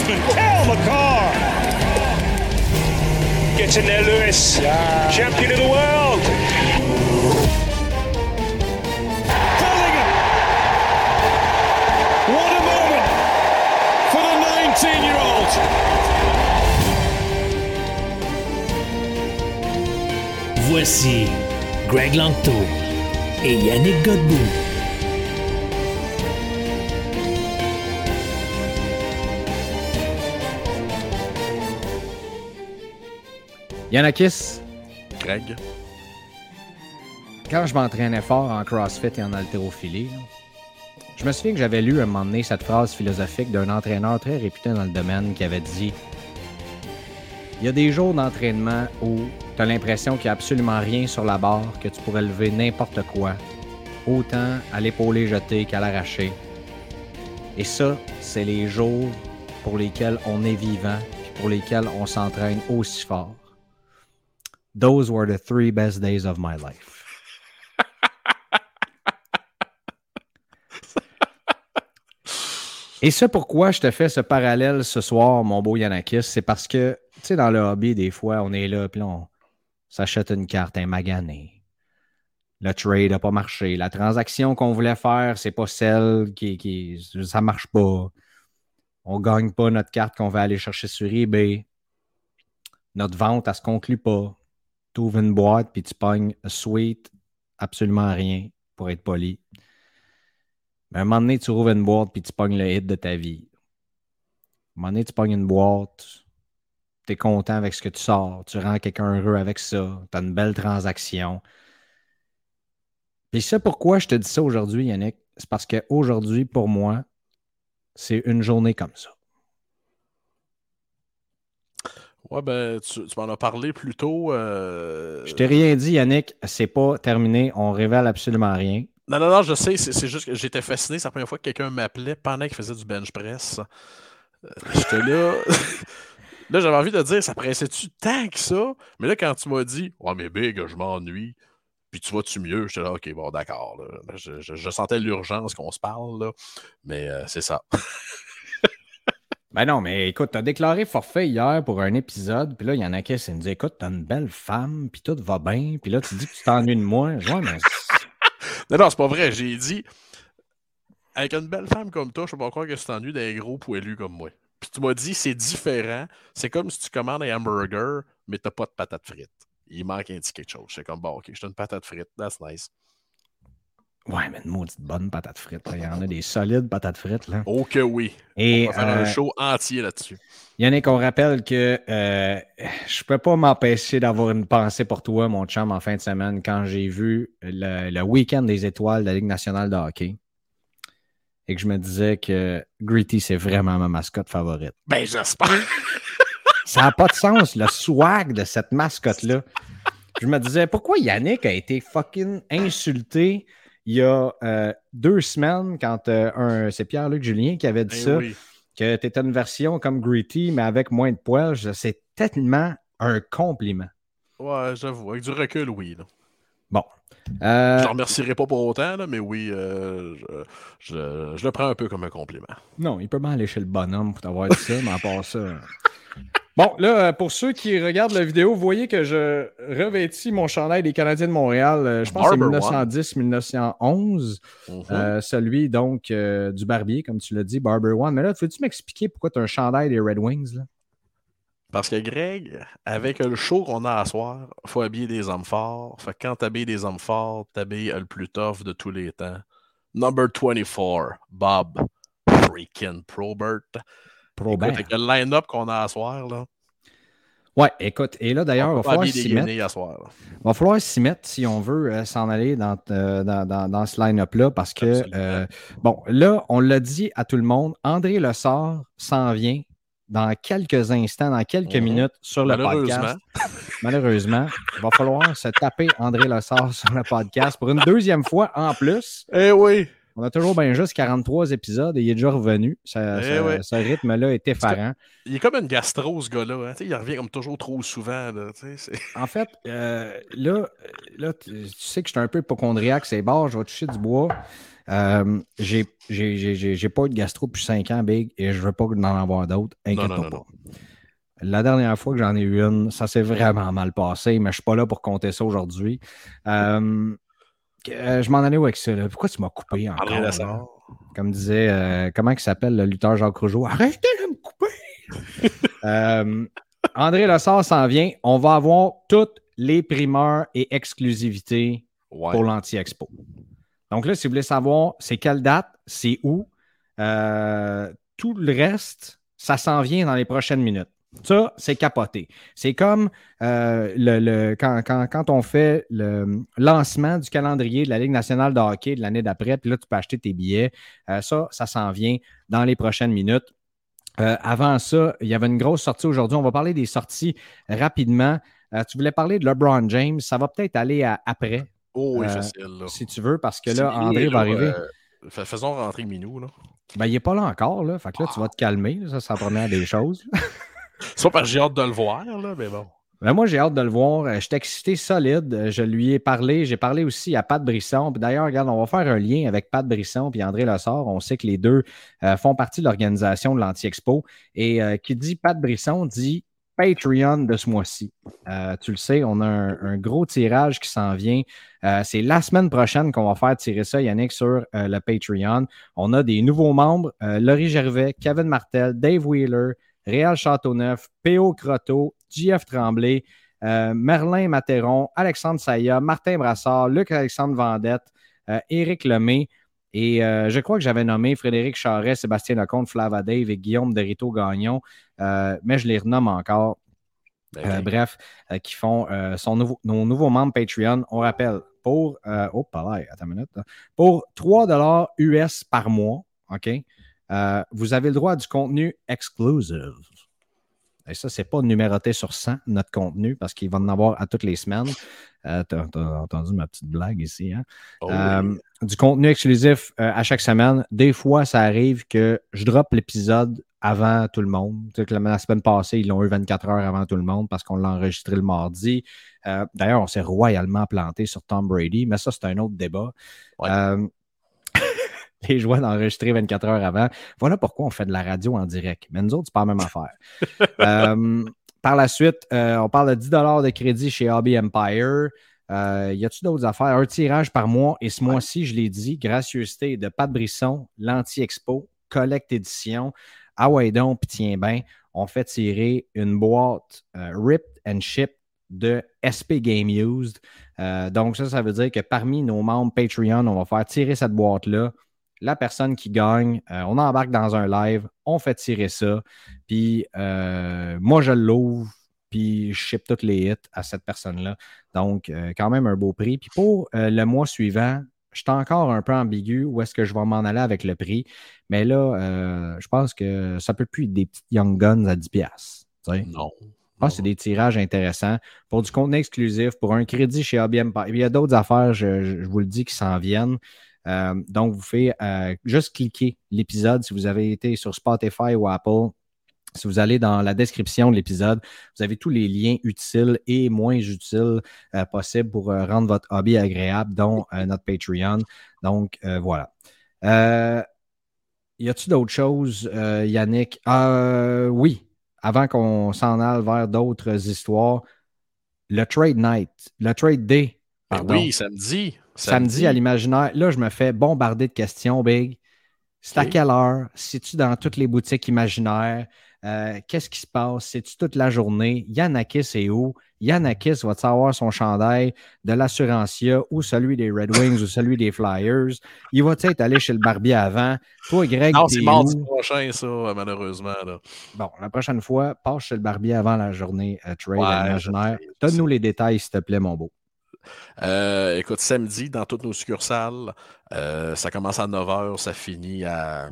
defenseman, Cal McCarr. Gets in there, Lewis. Yeah. Champion of the world. Bellingham. What a moment for the 19-year-old. Voici Greg Langto et Yannick Godbout. Yannakis, Greg. quand je m'entraînais fort en CrossFit et en haltérophilie, je me souviens que j'avais lu à un moment donné cette phrase philosophique d'un entraîneur très réputé dans le domaine qui avait dit Il y a des jours d'entraînement où tu as l'impression qu'il n'y a absolument rien sur la barre, que tu pourrais lever n'importe quoi, autant à l'épaulé jeté qu'à l'arraché. Et ça, c'est les jours pour lesquels on est vivant, puis pour lesquels on s'entraîne aussi fort. Those were the three best days of my life. Et ce pourquoi je te fais ce parallèle ce soir, mon beau Yanakis, c'est parce que, tu sais, dans le hobby, des fois, on est là, puis on s'achète une carte, un magané. Le trade n'a pas marché. La transaction qu'on voulait faire, c'est pas celle qui, qui. Ça marche pas. On gagne pas notre carte qu'on va aller chercher sur eBay. Notre vente, elle se conclut pas. Tu ouvres une boîte, puis tu pognes sweet, absolument rien, pour être poli. Mais à un moment donné, tu rouvres une boîte puis tu pognes le hit de ta vie. À un moment donné, tu pognes une boîte, tu es content avec ce que tu sors, tu rends quelqu'un heureux avec ça, tu as une belle transaction. Puis c'est pourquoi je te dis ça aujourd'hui, Yannick, c'est parce qu'aujourd'hui, pour moi, c'est une journée comme ça. Ouais, ben, tu, tu m'en as parlé plus tôt. euh, Je t'ai rien dit, Yannick, c'est pas terminé, on révèle absolument rien. Non, non, non, je sais, c'est juste que j'étais fasciné. C'est la première fois que quelqu'un m'appelait pendant qu'il faisait du bench press. Euh, J'étais là. là, j'avais envie de dire, ça pressait-tu tant que ça? Mais là, quand tu m'as dit, ouais, mais big, je m'ennuie, puis tu vas-tu mieux? J'étais là, ok, bon, d'accord. Je, je- je sentais l'urgence qu'on se parle, là. Mais euh, c'est ça. Ben non, mais écoute, t'as déclaré forfait hier pour un épisode, puis là, il y en a qui me dit Écoute, t'as une belle femme, puis tout va bien, puis là, tu dis que tu t'ennuies de moi. Ouais, mais Non, non, c'est pas vrai. J'ai dit, avec une belle femme comme toi, je peux pas croire que tu t'ennuies d'un gros poilu comme moi. Puis tu m'as dit, c'est différent. C'est comme si tu commandes un hamburger, mais t'as pas de patates frites. Il manque un petit quelque chose. C'est comme, bon, ok, je une patate frite. That's nice. Ouais, mais une maudite bonne patate frite. là. Il y en a des solides patates frites. Là. Oh que oui. Et On va faire euh, un show entier là-dessus. Yannick, on rappelle que euh, je peux pas m'empêcher d'avoir une pensée pour toi, mon chum, en fin de semaine, quand j'ai vu le, le week-end des étoiles de la Ligue nationale de hockey. Et que je me disais que Gritty, c'est vraiment ma mascotte favorite. Ben, j'espère. Ça n'a pas de sens, le swag de cette mascotte-là. Je me disais, pourquoi Yannick a été fucking insulté il y a euh, deux semaines quand euh, un, c'est Pierre-Luc Julien qui avait dit Ben ça, oui. que tu étais une version comme Gritty, mais avec moins de poils. C'est tellement un compliment. Ouais, j'avoue. Avec du recul, oui. là. Bon. Euh, Je ne remercierai pas pour autant, là, mais oui, euh, je, je- je le prends un peu comme un compliment. Non, il peut bien aller chez le bonhomme pour t'avoir dit ça, mais à part ça. Bon, là, euh, pour ceux qui regardent la vidéo, vous voyez que je revêtis mon chandail des Canadiens de Montréal. euh, Je pense que c'est Barber 1910-1911. Mhm. Euh, celui donc euh, du barbier, comme tu l'as dit, Barber One. Mais là, veux-tu m'expliquer pourquoi tu as un chandail des Red Wings? Là? Parce que Greg, avec le show qu'on a à soir, faut habiller des hommes forts. Fait que quand t'habilles des hommes forts, t'habilles le plus tough de tous les temps. Number 24, Bob freaking Probert. Probert. Écoute, avec le line-up qu'on a à soir, là, Ouais, écoute, et là d'ailleurs, il va falloir s'y mettre. soir. va falloir s'y mettre si on veut euh, s'en aller dans, euh, dans, dans- dans ce line-up-là parce que, euh, bon, là, on l'a dit à tout le monde, André Lessard s'en vient dans quelques instants, dans quelques Mhm. minutes sur le podcast. Malheureusement, il va falloir se taper André Lessard sur le podcast pour une deuxième fois en plus. Eh oui! On a toujours bien juste 43 épisodes et il est déjà revenu. Ça, Eh ça- ouais. Ce rythme-là est effarant. Il est comme une gastro, ce gars-là. hein. Il revient comme toujours trop souvent. là, En fait, euh, là, là, tu sais que je suis un peu hypochondriaque, c'est barre, je vais toucher du bois. Euh, j'ai pas eu de gastro depuis 5 ans, Big, et je veux pas en avoir d'autres. Non, Inquiète non, non, pas. La dernière fois que j'en ai eu une, ça s'est vraiment mal passé, mais je suis pas là pour compter ça aujourd'hui. Euh, euh, je m'en allais où avec ça? là? Pourquoi tu m'as coupé encore? André là? Lassard. Comme disait, euh, comment il s'appelle le lutteur Jacques Rougeau? Arrêtez de me couper! Euh, André Lessard s'en vient. On va avoir toutes les primeurs et exclusivités Ouais. pour l'Anti-Expo. Donc là, si vous voulez savoir c'est quelle date, c'est où, tout le reste, ça s'en vient dans les prochaines minutes. Ça, c'est capoté. C'est comme euh, le, le- quand, quand- quand on fait le lancement du calendrier de la Ligue nationale de hockey de l'année d'après, puis là, tu peux acheter tes billets. Euh, ça, ça s'en vient dans les prochaines minutes. Euh, avant ça, il y avait une grosse sortie aujourd'hui. On va parler des sorties rapidement. Tu voulais parler de LeBron James. Ça va peut-être aller à- après, Oh, oui, facile. Là. si tu veux, parce que là, André va là, arriver. fais- faisons rentrer Minou. Là. Ben, il n'est pas là encore. Là. Fait que là, tu vas te calmer. Ça, c'est la première des choses. C'est parce que j'ai hâte de le voir, là, mais bon. Ben, moi, j'ai hâte de le voir. Euh, Je suis excité solide. Euh, Je lui ai parlé. J'ai parlé aussi à Pat Brisson. D'ailleurs, regarde, on va faire un lien avec Pat Brisson et André Lessard. On sait que les deux euh, font partie de l'organisation de l'Anti-Expo. Et qui dit Pat Brisson dit Patreon de ce mois-ci. Tu le sais, on a un, gros tirage qui s'en vient. C'est la semaine prochaine qu'on va faire tirer ça, Yannick, sur le Patreon. On a des nouveaux membres Laurie Gervais, Kevin Martel, Dave Wheeler, Réal Châteauneuf, P.O. Croteau, JF Tremblay, euh, Merlin Matéron, Alexandre Saya, Martin Brassard, Luc-Alexandre Vendette, euh, Éric Lemay. Et euh, je crois que j'avais nommé Frédéric Charret, Sébastien Lecomte, Flava Dave et Guillaume Derito Gagnon, mais je les renomme encore. Ben, bref, qui font son nouveau, nos nouveaux membres Patreon. On rappelle, pour, oh, l'air, attends une minute, pour 3 US par mois, OK, euh, vous avez le droit à du contenu exclusive. Et ça, c'est pas numéroté sur 100, notre contenu, parce qu'il va en avoir à toutes les semaines. Euh, T'as t'as entendu ma petite blague ici, hein? Oh, Euh, oui. du contenu exclusif euh, à chaque semaine. Des fois, ça arrive que je drop l'épisode avant tout le monde. Tu sais que la, la semaine passée, ils l'ont eu 24 heures avant tout le monde parce qu'on l'a enregistré le mardi. D'ailleurs, on s'est royalement planté sur Tom Brady, mais ça, c'est un autre débat. Ouais. Les joies d'enregistrer 24 heures avant. Voilà pourquoi on fait de la radio en direct. Mais nous autres, c'est pas la même affaire. Euh, par la suite, euh, on parle de 10 de crédit chez Hobby Empire. Euh, y a-t-il d'autres affaires? Un tirage par mois. Et ce mois-ci, je l'ai dit, gracieuseté de Pat Brisson, l'Anti-Expo, Collect Édition. Ah ouais, donc, puis tiens bien, on fait tirer une boîte euh, Ripped and Shipped de SP Game Used. Euh, donc, ça, ça veut dire que parmi nos membres Patreon, on va faire tirer cette boîte-là. La personne qui gagne, euh, on embarque dans un live, on fait tirer ça. Puis euh, moi, je l'ouvre, puis je ship toutes les hits à cette personne-là. Donc, euh, quand même un beau prix. Puis pour le mois suivant, je suis encore un peu ambigu où est-ce que je vais m'en aller avec le prix. Mais là, je pense que ça peut plus être des petites Young Guns à 10$. piastres, tu sais. Non. Que c'est des tirages intéressants pour du contenu exclusif, pour un crédit chez Empire. Il y a d'autres affaires, je vous le dis, qui s'en viennent. Euh, donc, vous faites euh, juste cliquer l'épisode si vous avez été sur Spotify ou Apple. Si vous allez dans la description de l'épisode, vous avez tous les liens utiles et moins utiles euh, possibles pour rendre votre hobby agréable, dont notre Patreon. Donc, voilà. Y a-t-il d'autres choses, Yannick? Oui, avant qu'on s'en aille vers d'autres histoires, le Trade Night, le Trade Day, pardon, oui, samedi. Samedi à l'imaginaire. Là, je me fais bombarder de questions, Big. C'est à quelle heure? C'est-tu dans toutes les boutiques imaginaires? Euh, Qu'est-ce qui se passe? C'est-tu toute la journée? Yanakis est où? Yanakis va savoir son chandail de l'assurancia ou celui des Red Wings ou celui des Flyers? Il va être allé chez le barbier avant? Toi, Greg, Non, c'est mardi prochain, ça, malheureusement. Là. Bon, la prochaine fois, passe chez le barbier avant la journée euh, trade Ouais, je Donne-nous les détails, s'il te plaît, mon beau. Euh, écoute, samedi, dans toutes nos succursales, euh, ça commence à 9h, ça finit à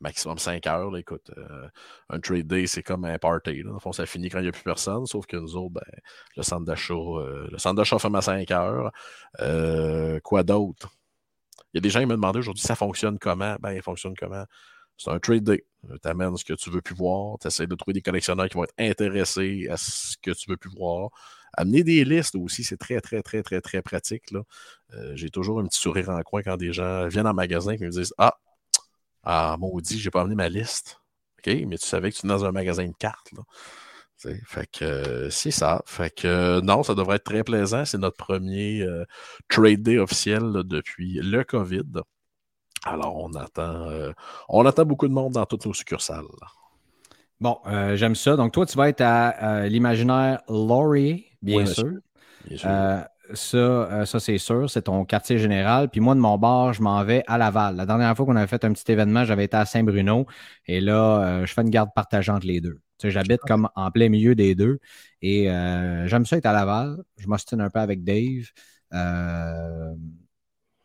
maximum 5 heures. Écoute, euh, un trade day, c'est comme un party. Là. Fond, ça finit quand il n'y a plus personne, sauf que nous autres, ben, le centre d'achat, le centre d'achat ferme à 5 heures. Quoi d'autre? Il y a des gens qui me demandaient aujourd'hui ça fonctionne comment? Ben, il fonctionne comment? C'est un trade day. Tu amènes ce que tu veux plus voir. Tu essaies de trouver des collectionneurs qui vont être intéressés à ce que tu veux plus voir. Amener des listes aussi, c'est très, très, très, très, très pratique. Là. Euh, j'ai toujours un petit sourire en coin quand des gens viennent en magasin et me disent Ah, ah maudit, j'ai pas amené ma liste. OK, mais tu savais que tu es dans un magasin de cartes. Là. fait que euh, c'est ça. Fait que euh, non, ça devrait être très plaisant. C'est notre premier trade day officiel depuis le COVID. Alors, on attend, on attend beaucoup de monde dans toutes nos succursales. Bon, j'aime ça. Donc, toi, tu vas être à l'imaginaire Laurier bien sûr. Euh, ça, euh, ça c'est sûr, c'est ton quartier général. Puis moi, de mon bar, je m'en vais à Laval. La dernière fois qu'on avait fait un petit événement, j'avais été à Saint-Bruno. Et là, euh, je fais une garde partagée entre les deux. Tu sais, J'habite comme en plein milieu des deux. Et j'aime ça être à Laval. Je m'ostine un peu avec Dave.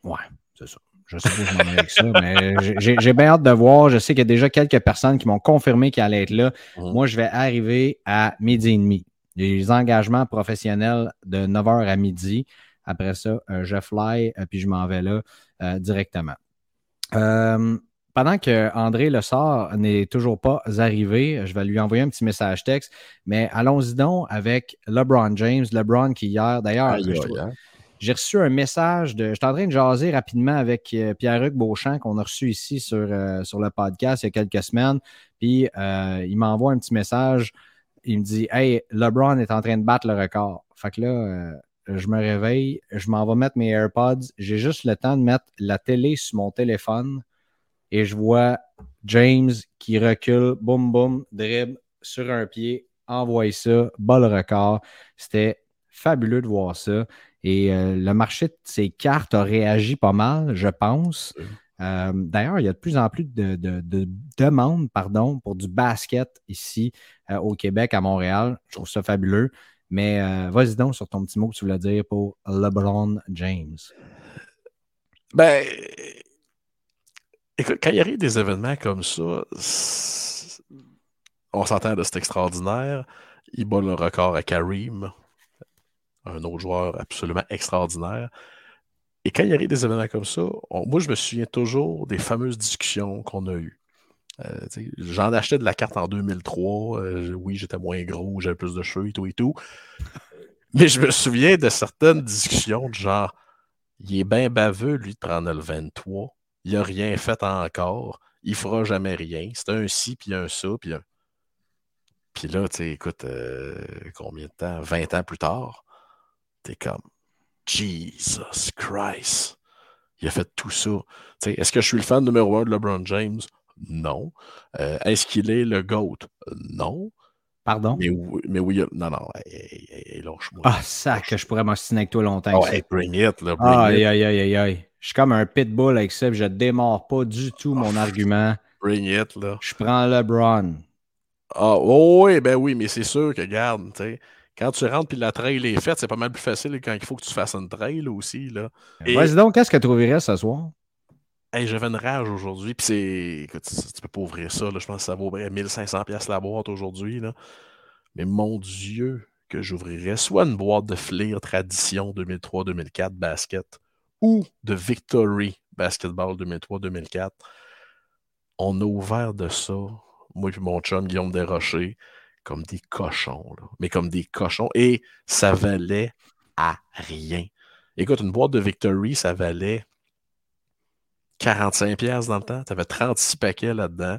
Ouais, c'est ça. Je sais pas où je m'en avec ça, mais j'ai bien hâte de voir. Je sais qu'il y a déjà quelques personnes qui m'ont confirmé qu'elles allaient être là. Mmh. Moi, je vais arriver à midi et demi les engagements professionnels de 9h à midi. Après ça, euh, je fly, euh, puis je m'en vais là euh, directement. pendant que André Le Sort n'est toujours pas arrivé, je vais lui envoyer un petit message texte, mais allons-y donc avec LeBron James. LeBron qui hier, d'ailleurs. J'ai reçu un message de. J'étais en train de jaser rapidement avec Pierre-Hugues Beauchamp qu'on a reçu ici sur, sur le podcast il y a quelques semaines. Puis il m'envoie un petit message il me dit Hey, LeBron est en train de battre le record. Fait que là, euh, je me réveille, je m'en vais mettre mes AirPods. J'ai juste le temps de mettre la télé sur mon téléphone et je vois James qui recule, boum, boum, dribble sur un pied, envoie ça, bat le record. C'était fabuleux de voir ça. Et euh, le marché de ces cartes a réagi pas mal, je pense. Euh, d'ailleurs, il y a de plus en plus de, demandes pardon, pour du basket ici euh, au Québec, à Montréal. Je trouve ça fabuleux. Mais vas-y donc sur ton petit mot que tu voulais dire pour LeBron James. Ben, écoute, quand il arrive des événements comme ça, on s'entend de c'est extraordinaire. Il bat le record à Karim, un autre joueur absolument extraordinaire. Et quand il y a des événements comme ça, moi, je me souviens toujours des fameuses discussions qu'on a eues. Euh, j'en achetais de la carte en 2003. Euh, oui, j'étais moins gros, j'avais plus de cheveux et tout et tout. Mais je me souviens de certaines discussions de genre il est bien baveux, lui, de prendre le 23. Il n'a rien fait encore. Il fera jamais rien. C'est un ci, puis un ça, puis un. Puis là, tu sais, écoute, euh, combien de temps? 20 ans plus tard, t'es comme Jesus Christ. Il a fait tout ça. Est-ce que je suis le fan numéro un de LeBron James? Non. Euh, est-ce qu'il est le GOAT? Non. Pardon? Mais, mais oui, non, non, lâche-moi. Ah, ça, que je pourrais m'ostiner avec toi longtemps. Oh, bring it, là, bring aïe, Aïe, aïe, aïe, Je suis comme un pitbull avec ça, je démarre pas du tout mon ah, argument. Bring it, là. Je prends LeBron. Ah, oh, oui, ben oui, mais c'est sûr que, garde, tu sais, quand tu rentres puis la trail est faite, c'est pas mal plus facile quand il faut que tu fasses une trail aussi. Là. Vas-y donc, qu'est-ce que tu ouvrirais ce soir? Hey, j'avais une rage aujourd'hui, puis c'est. Écoute, tu peux pas ouvrir ça, là. je pense que ça vaudrait 1500$ la boîte aujourd'hui. Mais mon Dieu, que j'ouvrirais soit une boîte de Fleer Tradition 2003-2004 basket ou de Victory Basketball 2003-2004. On a ouvert de ça, moi et mon chum Guillaume Desrochers comme des cochons, mais comme des cochons. Et ça valait à rien. Écoute, une boîte de Victory, ça valait 45$ dans le temps. Tu avais 36 paquets là-dedans.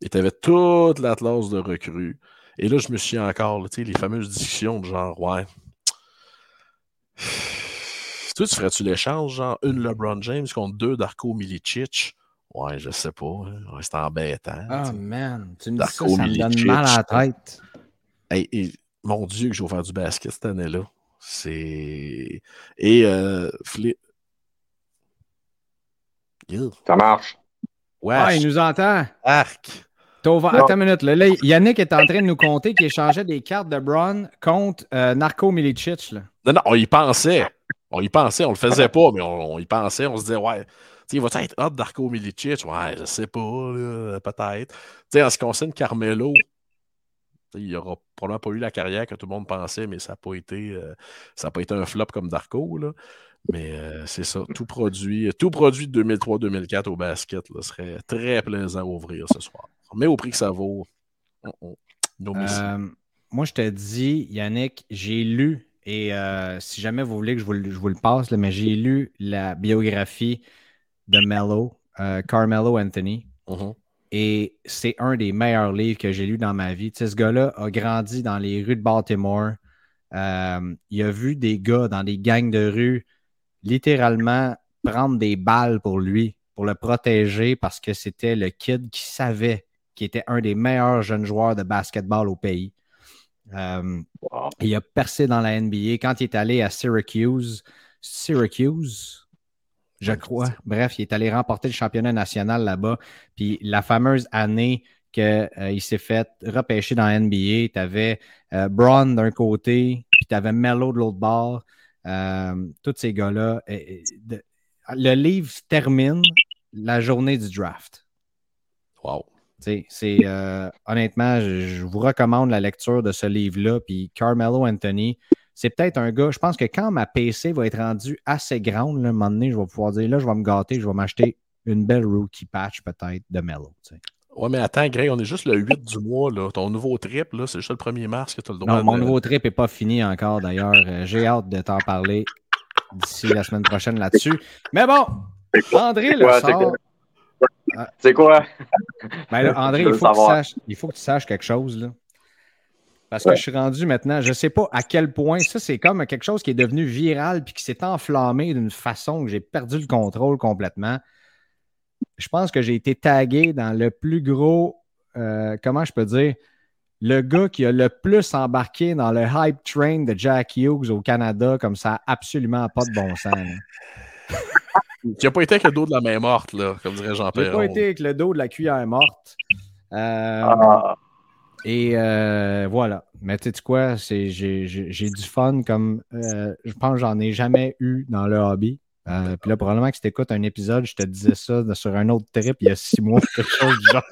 Et tu avais toute l'atlas de recrues. Et là, je me suis encore, tu les fameuses discussions de genre, ouais. Toi, tu ferais-tu l'échange, genre une LeBron James contre deux Darko Milicic? Ouais, je sais pas. Hein. C'est embêtant. Oh man, tu me dis ça, ça me donne mal à la tête. Hey, mon Dieu, que j'ai ouvert du basket cette année-là. C'est. Et euh, Flip. Ça marche. Ouais. Ah, il nous entend. Arc. Attends une minute. Là, Yannick est en train de nous compter qu'il échangeait des cartes de Braun contre euh, Narco Milicic. Là. Non, non, on y pensait. On y pensait. On le faisait pas, mais on y pensait. On se disait, ouais, il va être hot Darko Milicic? Ouais, je sais pas, peut-être. En ce qui concerne Carmelo, Il n'aura probablement pas eu la carrière que tout le monde pensait, mais ça n'a pas été, euh, ça pas été un flop comme Darko. Là. Mais euh, c'est ça, tout produit, tout produit de 2003-2004 au basket serait très plaisant à ouvrir ce soir. Mais au prix que ça vaut, euh, moi, je te dis, Yannick, j'ai lu, et si jamais vous voulez que je vous, le passe, mais j'ai lu la biographie de Mello, Carmelo Anthony. Mm-hmm. Et c'est un des meilleurs livres que j'ai lu dans ma vie. Tu sais, ce gars-là a grandi dans les rues de Baltimore. Euh, il a vu des gars dans des gangs de rue littéralement prendre des balles pour lui, pour le protéger parce que c'était le kid qui savait qu'il était un des meilleurs jeunes joueurs de basketball au pays. Euh, il a percé dans la NBA. Quand il est allé à Syracuse, Syracuse, je crois. Bref, il est allé remporter le championnat national là-bas. Puis la fameuse année qu'il euh, s'est fait repêcher dans la NBA, tu avais euh, Braun d'un côté, puis tu avais Mello de l'autre bord. Euh, tous ces gars-là. le livre termine la journée du draft. Wow. C'est, honnêtement, je, vous recommande la lecture de ce livre-là. Puis Carmelo Anthony, c'est peut-être un gars, je pense que quand ma PC va être rendue assez grande, là, un moment donné, je vais pouvoir dire, là, je vais me gâter, je vais m'acheter une belle rookie patch peut-être de Mello. Ouais, mais attends, Greg, on est juste le 8 du mois. Là. Ton nouveau trip, là, c'est juste le 1er mars que tu as le droit Non, mon nouveau trip n'est pas fini encore d'ailleurs. Euh, j'ai hâte de t'en parler d'ici la semaine prochaine là-dessus. Mais bon, André le sort. C'est quoi? Ben André, il faut, sache, il faut, que tu saches quelque chose. Là. Parce que je suis rendu maintenant, je ne sais pas à quel point ça, c'est comme quelque chose qui est devenu viral puis qui s'est enflammé d'une façon que j'ai perdu le contrôle complètement. Je pense que j'ai été tagué dans le plus gros, euh, comment je peux dire, le gars qui a le plus embarqué dans le hype train de Jack Hughes au Canada, comme ça, absolument pas de bon sens. Qui n'a pas été avec le dos de la main morte, là, comme dirait Jean-Pierre. Qui n'a pas été avec le dos de la cuillère morte. Euh, ah. Et euh, voilà. Mais tu sais quoi, j'ai du fun comme euh, je pense que j'en ai jamais eu dans le hobby. Euh, puis là, probablement que si tu écoutes un épisode, je te disais ça sur un autre trip il y a six mois, quelque chose du genre.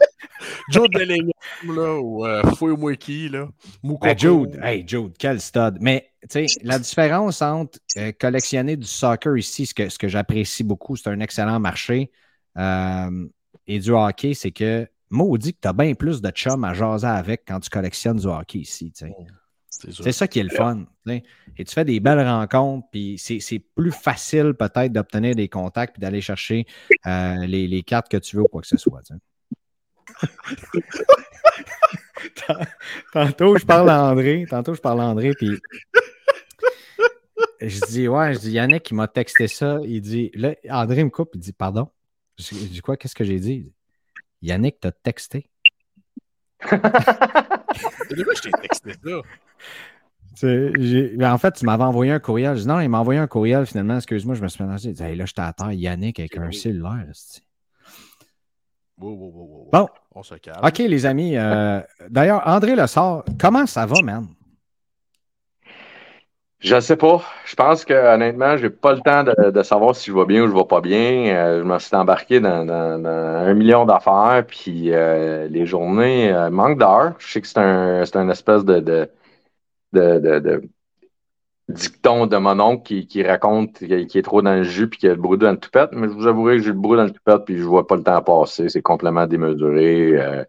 Jude Bellingham, là, ou euh, qui, là. Ben, Jude, hey, Jude, quel stud. Mais, tu sais, la différence entre collectionner du soccer ici, ce que, ce que j'apprécie beaucoup, c'est un excellent marché, et du hockey, c'est que maudit que tu as bien plus de chums à jaser avec quand tu collectionnes du hockey ici. C'est ça qui est le fun. Et tu fais des belles rencontres, puis c'est plus facile peut-être d'obtenir des contacts puis d'aller chercher euh, les, cartes que tu veux ou quoi que ce soit. tantôt, je parle à André. Tantôt, je parle à André, puis je dis, ouais, je dis, Yannick, qui m'a texté ça. Il dit, là, André me coupe, il dit, pardon? Je dis, quoi, qu'est-ce que j'ai dit? Yannick t'a texté? De quoi je t'ai texté ça? En fait, tu m'avais envoyé un courriel. Je dis non, il m'a envoyé un courriel finalement. Excuse-moi, je me suis mélangé. dit là, je t'attends, Yannick avec un cellulaire. bon. On se calme. OK, les amis. Euh, d'ailleurs, André Le Sort, comment ça va, man? Je sais pas. Je pense que honnêtement, j'ai pas le temps de, savoir si je vais bien ou je vais pas bien. Euh, je me suis embarqué dans, un million d'affaires, puis euh, les journées euh, manquent d'heures. Je sais que c'est un, un espèce de, de, de, dicton de mon oncle qui, qui raconte qu'il est trop dans le jus puis qu'il a le brou dans le toupette, mais je vous avouerai que j'ai le brou dans le toupette puis je vois pas le temps passer. C'est complètement démesuré.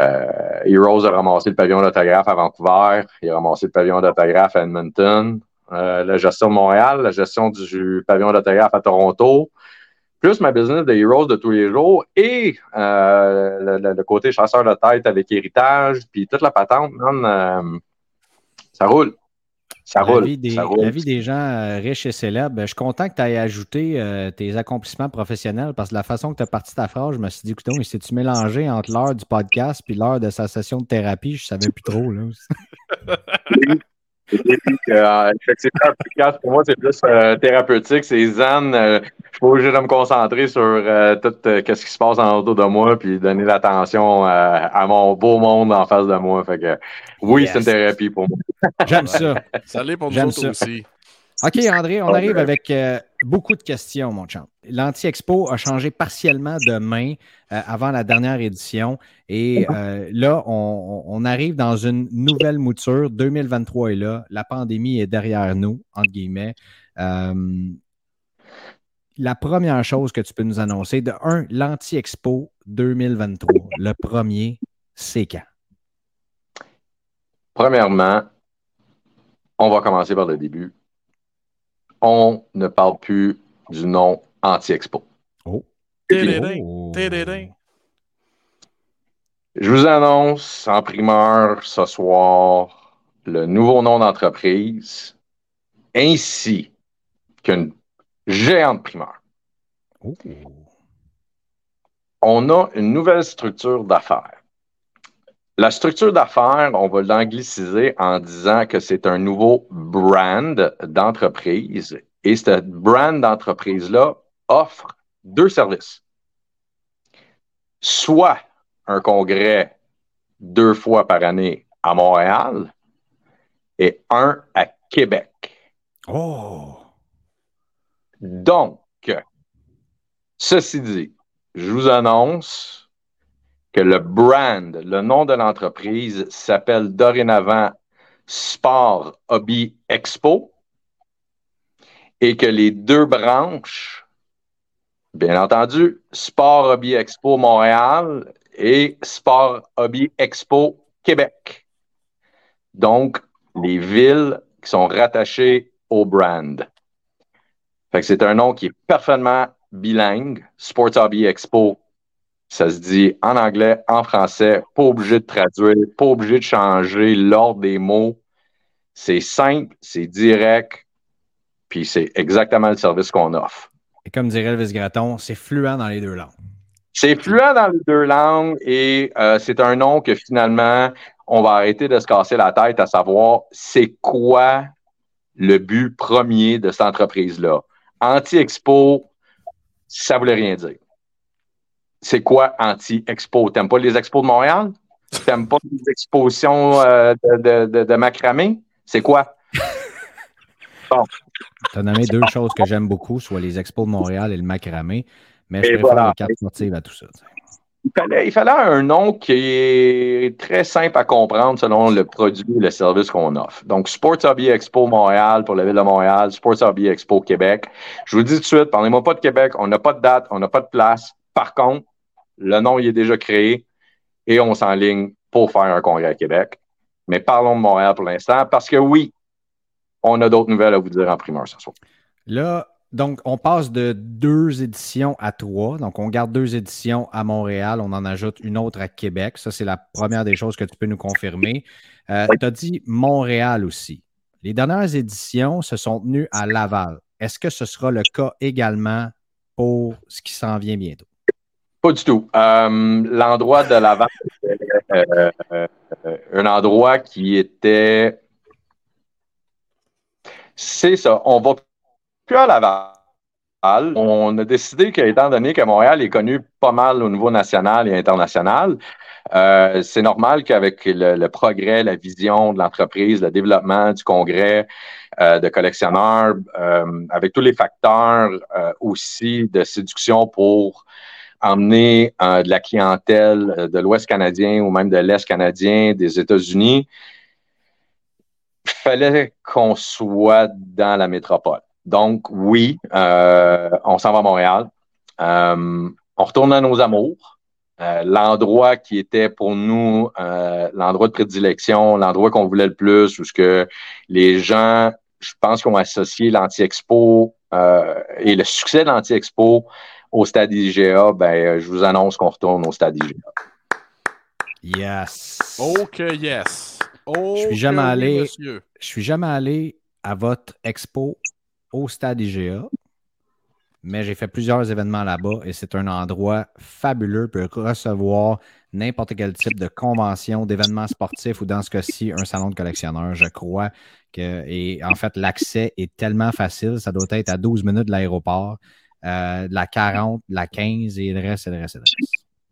Euh, Heroes a ramassé le pavillon d'autographe à Vancouver, il a ramassé le pavillon d'autographe à Edmonton, euh, la gestion de Montréal, la gestion du pavillon d'autographe à Toronto, plus ma business de Heroes de tous les jours et euh, le, côté chasseur de tête avec héritage, puis toute la patente, ça roule la Vie des, La vie des gens euh, riches et célèbres. Je suis content que tu aies ajouté euh, tes accomplissements professionnels parce que la façon que tu as parti ta phrase, je me suis dit, écoute, mais si tu mélangé entre l'heure du podcast et l'heure de sa session de thérapie, je ne savais plus trop. Là. Euh, effectivement, pour moi, c'est plus thérapeutique, c'est zen. je suis pas obligé de me concentrer sur tout ce qui se passe en autour de moi puis donner l'attention à mon beau monde en face de moi. Fait que oui, c'est une thérapie pour moi. J'aime ça. Ça l'est pour nous autres aussi. OK, André, on arrive avec euh, beaucoup de questions, mon champ. L'Anti-Expo a changé partiellement de main euh, avant la dernière édition. Et euh, là, on, arrive dans une nouvelle mouture. 2023 est là. La pandémie est derrière nous, entre guillemets. Euh, la première chose que tu peux nous annoncer, de un, l'Anti-Expo 2023, le premier, c'est quand? Premièrement, on va commencer par le début on ne parle plus du nom anti-expo. Oh. Je vous annonce en primeur ce soir le nouveau nom d'entreprise ainsi qu'une géante primeur. Oh. On a une nouvelle structure d'affaires. La structure d'affaires, on va l'angliciser en disant que c'est un nouveau brand d'entreprise. Et cette brand d'entreprise-là offre deux services. Soit un congrès deux fois par année à Montréal et un à Québec. Oh! Donc, ceci dit, je vous annonce que le brand, le nom de l'entreprise s'appelle dorénavant Sport Hobby Expo et que les deux branches, bien entendu, Sport Hobby Expo Montréal et Sport Hobby Expo Québec. Donc, les villes qui sont rattachées au brand. c'est un nom qui est parfaitement bilingue, Sports Hobby Expo ça se dit en anglais, en français, pas obligé de traduire, pas obligé de changer l'ordre des mots. C'est simple, c'est direct, puis c'est exactement le service qu'on offre. Et comme dirait Elvis Graton, c'est fluent dans les deux langues. C'est fluent dans les deux langues et euh, c'est un nom que finalement, on va arrêter de se casser la tête à savoir c'est quoi le but premier de cette entreprise-là. Anti-expo, ça voulait rien dire c'est quoi anti-expo? T'aimes pas les expos de Montréal? T'aimes pas les expositions euh, de, de, de, macramé? C'est quoi? Bon. Tu as nommé deux choses que j'aime beaucoup, soit les expos de Montréal et le macramé, mais je préfère les cartes sportives à tout ça. Il fallait, il fallait, un nom qui est très simple à comprendre selon le produit et le service qu'on offre. Donc, Sports Hobby Expo Montréal pour la ville de Montréal, Sports Hobby Expo Québec. Je vous dis tout de suite, parlez-moi pas de Québec, on n'a pas de date, on n'a pas de place. Par contre, le nom il est déjà créé et on s'enligne pour faire un congrès à Québec. Mais parlons de Montréal pour l'instant parce que oui, on a d'autres nouvelles à vous dire en primeur ce soir. Là, donc, on passe de deux éditions à trois. Donc, on garde deux éditions à Montréal. On en ajoute une autre à Québec. Ça, c'est la première des choses que tu peux nous confirmer. Euh, tu as dit Montréal aussi. Les dernières éditions se sont tenues à Laval. Est-ce que ce sera le cas également pour ce qui s'en vient bientôt? Pas du tout. Euh, l'endroit de Laval, euh, euh, un endroit qui était. C'est ça. On va plus à Laval. On a décidé qu'étant donné que Montréal est connu pas mal au niveau national et international, c'est normal qu'avec le, progrès, la vision de l'entreprise, le développement du congrès de collectionneurs, avec tous les facteurs aussi de séduction pour emmener euh, de la clientèle euh, de l'Ouest canadien ou même de l'Est canadien, des États-Unis, fallait qu'on soit dans la métropole. Donc, oui, euh, on s'en va à Montréal. on retourne à nos amours. l'endroit qui était pour nous l'endroit de prédilection, l'endroit qu'on voulait le plus, où ce que les gens, je pense qu'on associé l'anti-expo et le succès de l'anti-expo au stade IGA, ben, euh, je vous annonce qu'on retourne au stade IGA. Yes. OK, yes. je suis jamais allé. Je suis jamais allé à votre expo au stade IGA, mais j'ai fait plusieurs événements là-bas et c'est un endroit fabuleux pour recevoir n'importe quel type de convention, d'événements sportifs ou dans ce cas-ci, un salon de collectionneurs. Je crois que, et en fait, l'accès est tellement facile, ça doit être à 12 minutes de l'aéroport. Euh, la 40, de la 15 et le reste, et le reste, et le reste.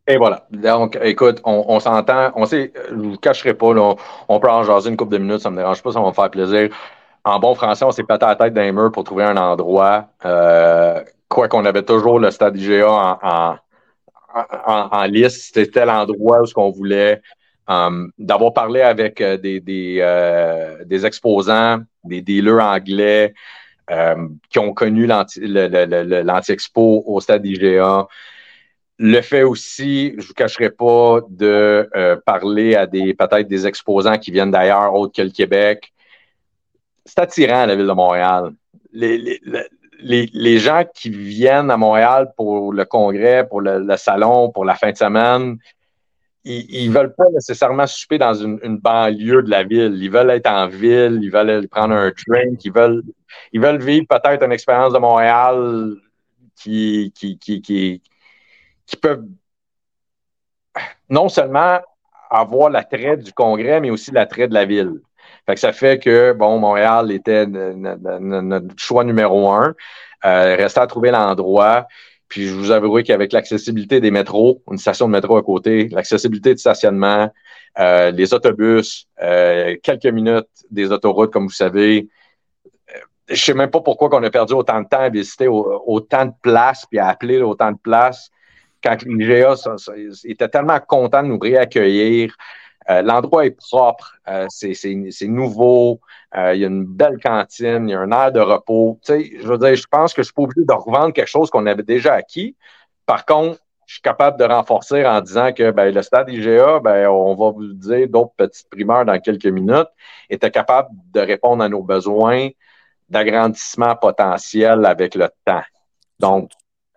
Et voilà. Donc, écoute, on, s'entend, on sait, je ne vous cacherai pas, là, on, peut en jaser une couple de minutes, ça ne me dérange pas, ça va me faire plaisir. en bon français, on s'est pété la tête d'un mur pour trouver un endroit. Euh, quoi qu'on avait toujours le stade IGA en, en, liste, c'était l'endroit où ce qu'on voulait. D'avoir parlé avec euh, des, des, euh, exposants, des dealers anglais qui ont connu l'anti-expo au stade IGA. Le fait aussi, je vous cacherai pas, de euh, parler à des peut-être des exposants qui viennent d'ailleurs, autres que le Québec. C'est attirant, la ville de Montréal. Les, les, les, les, gens qui viennent à Montréal pour le congrès, pour le salon, pour la fin de semaine, ils ne veulent pas nécessairement souper dans une, banlieue de la ville. Ils veulent être en ville, ils veulent prendre un drink, ils veulent, ils veulent vivre peut-être une expérience de Montréal qui, qui, qui, qui, peuvent non seulement avoir l'attrait du congrès, mais aussi l'attrait de la ville. Fait que ça fait que, bon, Montréal était notre choix numéro un. Euh, restait à trouver l'endroit. Puis je vous avouerai qu'avec l'accessibilité des métros, une station de métro à côté, l'accessibilité de stationnement, euh, les autobus, euh, quelques minutes des autoroutes, comme vous savez, euh, je sais même pas pourquoi on a perdu autant de temps à visiter autant de places puis à appeler autant de places quand l'IGA était tellement content de nous réaccueillir. Euh, l'endroit est propre, euh, c'est nouveau, euh, il y a une belle cantine, il y a un air de repos. Tu sais, je veux dire, je pense que je suis pas obligé de revendre quelque chose qu'on avait déjà acquis. Par contre, je suis capable de renforcer en disant que ben, le stade IGA, ben, on va vous dire d'autres petites primeurs dans quelques minutes, était capable de répondre à nos besoins d'agrandissement potentiel avec le temps. Donc,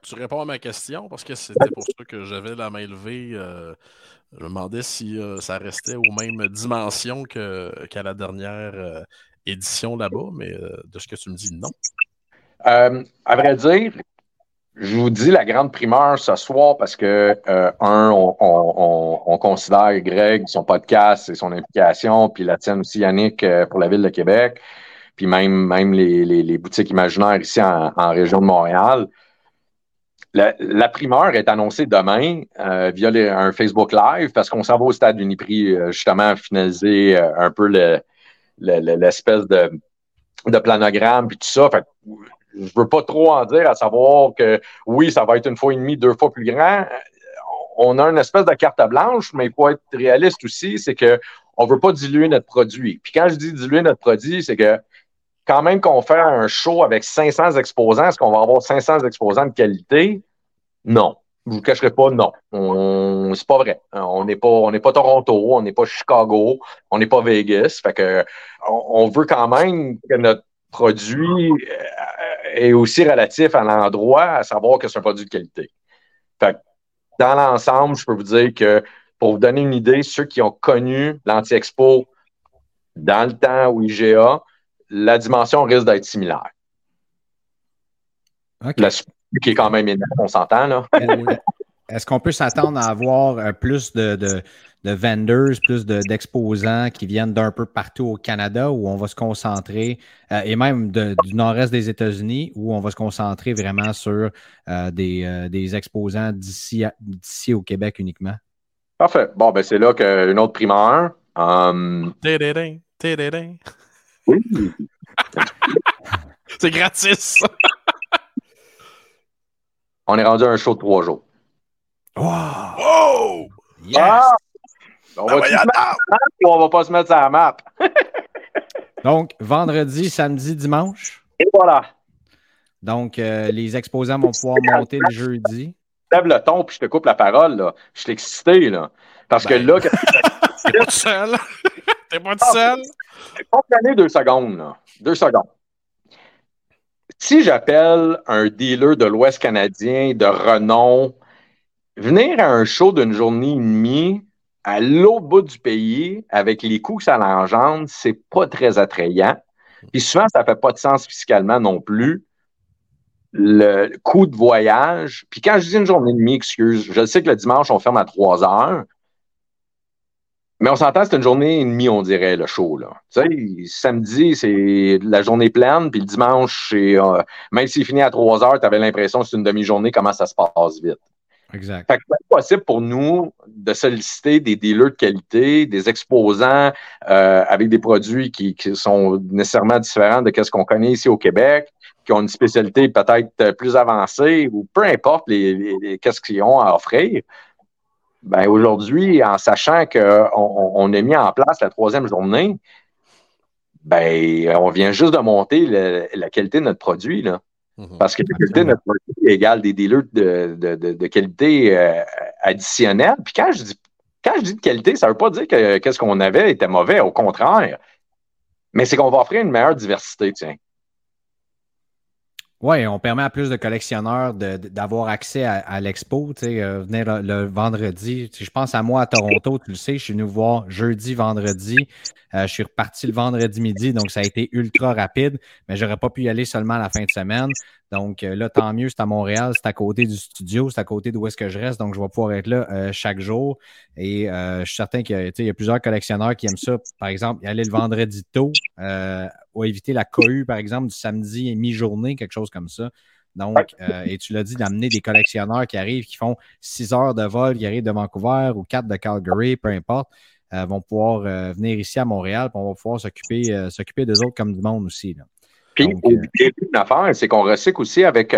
tu réponds à ma question parce que c'était pour ça que j'avais la main levée. Je me demandais si euh, ça restait aux mêmes dimensions qu'à la dernière euh, édition là-bas, mais euh, de ce que tu me dis, non. à vrai dire, je vous dis la grande primeur ce soir parce que, un, on, considère Greg, son podcast et son implication, puis la tienne aussi, Yannick, pour la Ville de Québec, puis même, même les, boutiques imaginaires ici en région de Montréal. La, primeur est annoncée demain euh, via un Facebook Live parce qu'on s'en va au stade Uniprix euh, justement finaliser euh, un peu l'espèce de, de planogramme et tout ça. Fait, je veux pas trop en dire à savoir que oui, ça va être une fois et demie, deux fois plus grand. On a une espèce de carte blanche, mais il faut être réaliste aussi, c'est que on veut pas diluer notre produit. Puis quand je dis diluer notre produit, c'est que quand même qu'on fait un show avec 500 exposants, est-ce qu'on va avoir 500 exposants de qualité? Non. Je ne vous cacherai pas, non. C'est pas vrai. On n'est pas, pas Toronto, on n'est pas Chicago, on n'est pas Vegas. Fait que, on, veut quand même que notre produit euh, est aussi relatif à l'endroit, à savoir que c'est un produit de qualité. Fait que, dans l'ensemble, je peux vous dire que pour vous donner une idée, ceux qui ont connu l'Anti-Expo dans le temps au IGA, la dimension risque d'être similaire. La, qui est quand même énorme, on s'entend. là. Est-ce qu'on peut s'attendre à avoir euh, plus de, de, de vendors, plus d'exposants qui viennent d'un peu partout au Canada où on va se concentrer, euh, et même du nord-est des États-Unis, où on va se concentrer vraiment sur euh, des, des, exposants d'ici au Québec uniquement? Parfait. Bon, ben c'est là qu'une autre primeur. Um... Oui. C'est gratis. On est rendu à un show de trois jours. Wow! Yes! Ah! On, va ah, on va pas se mettre sur la map? Donc, vendredi, samedi, dimanche? Et voilà. Donc, euh, les exposants vont pouvoir monter le jeudi. Lève le ton, puis je te coupe la parole. Là. Je suis excité. Là. Parce que ben. là. Pas seul. T'es pas tout seul? Comprenez deux secondes. Là. Deux secondes. Si j'appelle un dealer de l'Ouest canadien de renom, venir à un show d'une journée et demie à l'autre bout du pays, avec les coûts que ça engendre, c'est pas très attrayant. Puis souvent, ça fait pas de sens fiscalement non plus. Le coût de voyage. Puis quand je dis une journée et demie, excuse, je sais que le dimanche, on ferme à 3 heures. Mais on s'entend, c'est une journée et demie, on dirait, le show. Là. Tu sais, samedi, c'est la journée pleine, puis le dimanche, c'est, euh, même s'il finit à 3 heures, tu avais l'impression que c'est une demi-journée, comment ça se passe vite. Exact. Fait que c'est possible pour nous de solliciter des dealers de qualité, des exposants euh, avec des produits qui, qui, sont nécessairement différents de ce qu'on connaît ici au Québec, qui ont une spécialité peut-être plus avancée ou peu importe les, les, qu'est-ce qu'ils ont à offrir. Ben aujourd'hui, en sachant qu'on on a mis en place la troisième journée, ben on vient juste de monter le, la qualité de notre produit. Là. Mhm. Parce que la qualité de notre produit égale des dealers de, de, de, de qualité euh, additionnelle. Puis quand je dis quand je dis de qualité, ça ne veut pas dire que qu'est-ce qu'on avait était mauvais, au contraire. Mais c'est qu'on va offrir une meilleure diversité, tiens. Oui, on permet à plus de collectionneurs d'avoir accès à, l'expo. Tu sais, euh, venir le, vendredi. je pense à moi à Toronto, tu le sais, je suis venu voir jeudi, vendredi. Euh, je suis reparti le vendredi midi, donc ça a été ultra rapide, mais j'aurais pas pu y aller seulement à la fin de semaine. Donc euh, là, tant mieux, c'est à Montréal, c'est à côté du studio, c'est à côté d'où est-ce que je reste, donc je vais pouvoir être là chaque jour. Et je suis certain qu'il y, a plusieurs collectionneurs qui aiment ça. Par exemple, y aller le vendredi tôt ou éviter la cohue, par exemple, du samedi et mi-journée, quelque chose comme ça. Donc, euh, et tu l'as dit, d'amener des collectionneurs qui arrivent, qui font six heures de vol, qui arrivent de Vancouver ou quatre de Calgary, peu importe, euh, vont pouvoir euh, venir ici à Montréal, puis on va pouvoir s'occuper s'occuper autres comme du monde aussi. Là. Puis, Donc, une affaire, c'est qu'on recycle aussi avec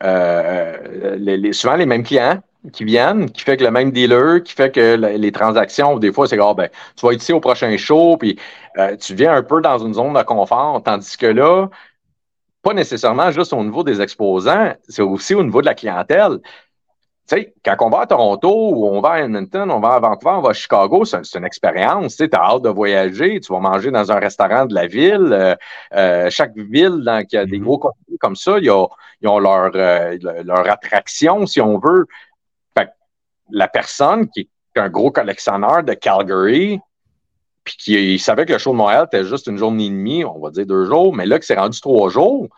les, souvent les mêmes clients qui viennent, qui fait que le même dealer, qui fait que les transactions, des fois, c'est oh, ben, tu vas être ici au prochain show, puis euh, tu viens un peu dans une zone de confort, tandis que là, pas nécessairement juste au niveau des exposants, c'est aussi au niveau de la clientèle. Tu sais, quand on va à Toronto ou on va à Edmonton, on va à Vancouver, on va à Chicago, c'est une expérience. Tu as hâte de voyager, tu vas manger dans un restaurant de la ville. Euh, euh, chaque ville dans, qui a des mm-hmm. gros contenus comme ça, ils ont, leur, leur attraction, si on veut la personne qui est un gros collectionneur de Calgary, puis qui savait que le show de Montréal était juste une journée et demie, on va dire deux jours, mais là que c'est rendu trois jours,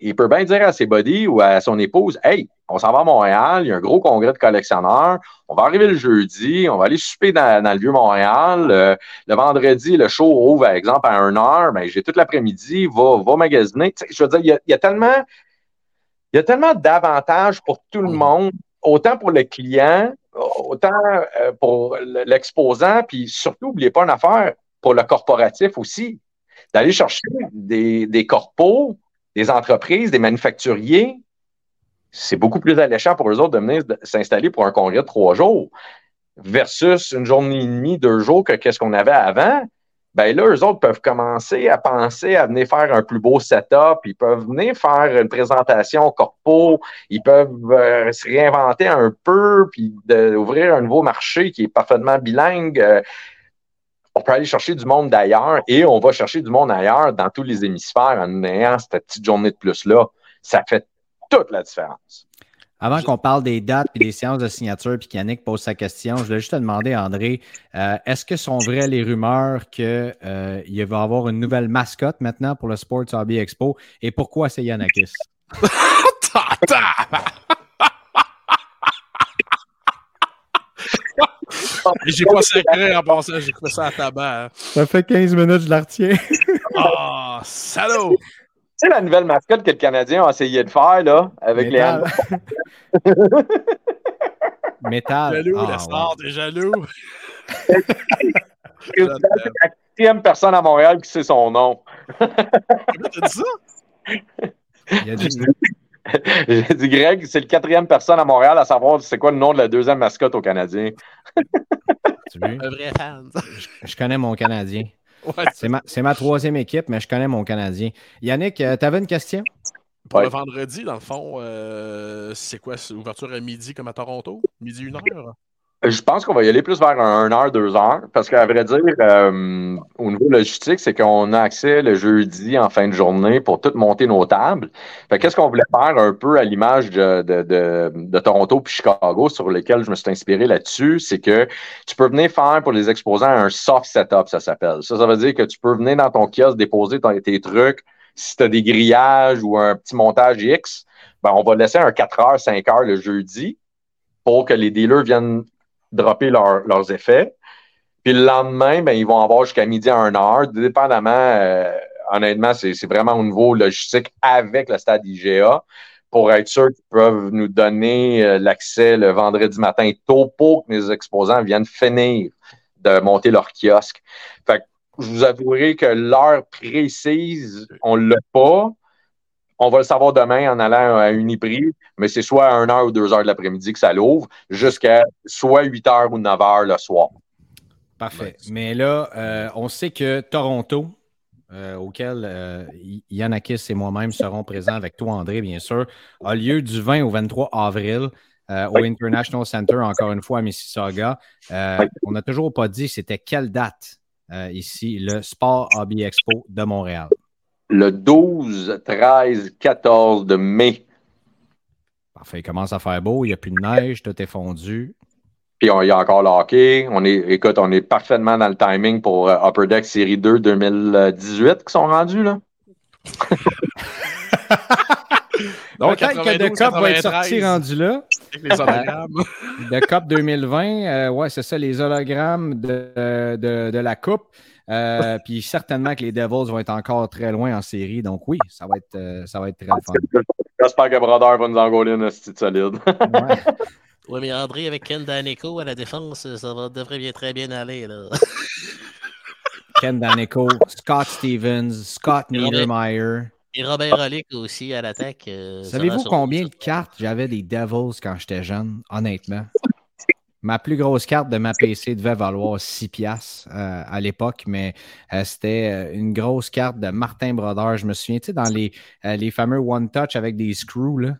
il peut bien dire à ses buddies ou à son épouse Hey, on s'en va à Montréal, il y a un gros congrès de collectionneurs, on va arriver le jeudi, on va aller souper dans, le vieux Montréal. Euh, le vendredi, le show ouvre, par exemple, à 1 heure, ben, j'ai toute l'après-midi, va, va magasiner. je veux dire, il y a, il y a tellement. Il y a tellement d'avantages pour tout le monde, autant pour le client autant euh, pour l'exposant, puis surtout, n'oubliez pas une affaire pour le corporatif aussi, d'aller chercher des, des corpos, des entreprises, des manufacturiers. C'est beaucoup plus alléchant pour eux autres de venir s'installer pour un congrès de trois jours versus une journée et demie, deux jours que qu'est-ce qu'on avait avant ben là, eux autres peuvent commencer à penser à venir faire un plus beau setup, ils peuvent venir faire une présentation corpo, ils peuvent euh, se réinventer un peu, puis d'ouvrir un nouveau marché qui est parfaitement bilingue. Euh, on peut aller chercher du monde d'ailleurs et on va chercher du monde ailleurs dans tous les hémisphères en ayant cette petite journée de plus-là. Ça fait toute la différence. Avant qu'on parle des dates et des séances de signature, puis qu'Yannick pose sa question, je voulais juste te demander, André, euh, est-ce que sont vraies les rumeurs qu'il euh, va y avoir une nouvelle mascotte maintenant pour le Sports Hobby Expo? Et pourquoi c'est Yannakis? j'ai pas sacré en passant, j'ai fait ça à tabac. Hein. Ça fait 15 minutes, je la retiens. oh, salaud! sais, la nouvelle mascotte que le Canadien a essayé de faire, là, avec Métal. les. Métal. Jaloux, ah, la star, t'es jaloux. c'est la quatrième personne à Montréal qui sait son nom. Comment t'as dit ça? Il a dit. J'ai dit, Greg, c'est le quatrième personne à Montréal à savoir c'est quoi le nom de la deuxième mascotte au Canadien. Tu Un vrai fan. je connais mon Canadien c'est ma, troisième équipe, mais je connais mon Canadien. Yannick, euh, tu avais une question? Pour le vendredi, dans le fond, euh, c'est quoi? ouverture à midi comme à Toronto? Midi, une heure? Je pense qu'on va y aller plus vers un heure, deux heures, parce qu'à vrai dire, euh, au niveau logistique, c'est qu'on a accès le jeudi en fin de journée pour tout monter nos tables. qu'est-ce qu'on voulait faire un peu à l'image de, de, Toronto puis Chicago, sur lesquels je me suis inspiré là-dessus, c'est que tu peux venir faire pour les exposants un soft setup, ça s'appelle. Ça, ça veut dire que tu peux venir dans ton kiosque déposer tes trucs. Si tu as des grillages ou un petit montage X, ben, on va laisser un 4 heures, 5 heures le jeudi pour que les dealers viennent dropper leurs effets. Puis le lendemain, ben, ils vont avoir jusqu'à midi à 1 heure, dépendamment, euh, honnêtement, c'est vraiment au niveau logistique avec le stade IGA pour être sûr qu'ils peuvent nous donner euh, l'accès le vendredi matin tôt pour que les exposants viennent finir de monter leur kiosque. Fait que je vous avouerai que l'heure précise, on ne l'a pas. On va le savoir demain en allant à Uniprix, mais c'est soit à 1h ou 2h de l'après-midi que ça l'ouvre, jusqu'à soit 8h ou 9h le soir. Parfait. Mais là, euh, on sait que Toronto, euh, auquel euh, Yannakis et moi-même serons présents avec toi, André, bien sûr, a lieu du 20 au 23 avril. au International Center, encore une fois, à Mississauga. On n'a toujours pas dit c'était quelle date ici, le Sport Hobby Expo de Montréal. Le 12, 13, 14 de mai. Parfait, il commence à faire beau, il n'y a plus de neige, tout est fondu. Puis il y a encore le hockey. On est, écoute, on est parfaitement dans le timing pour euh, Upper Deck Série 2 2018 qui sont rendus là. Donc, Peut-être que The Cup va être sorti rendu là. les hologrammes. The Cup 2020, euh, ouais, c'est ça, les hologrammes de, de, de la Coupe. Euh, puis certainement que les Devils vont être encore très loin en série. Donc oui, ça va être, euh, ça va être très fun. J'espère que Brodeur va nous engoler une solide. ouais. Oui, mais André, avec Ken Danico à la défense, ça va, devrait bien, très bien aller. Là. Ken Danico, Scott Stevens, Scott Niedermeyer. Et Robert Relic aussi à l'attaque. Euh, Savez-vous combien de cartes j'avais des Devils quand j'étais jeune, honnêtement? Ma plus grosse carte de ma PC devait valoir 6 piastres euh, à l'époque, mais euh, c'était une grosse carte de Martin Brodeur. Je me souviens, tu sais, dans les, les fameux One Touch avec des screws, là.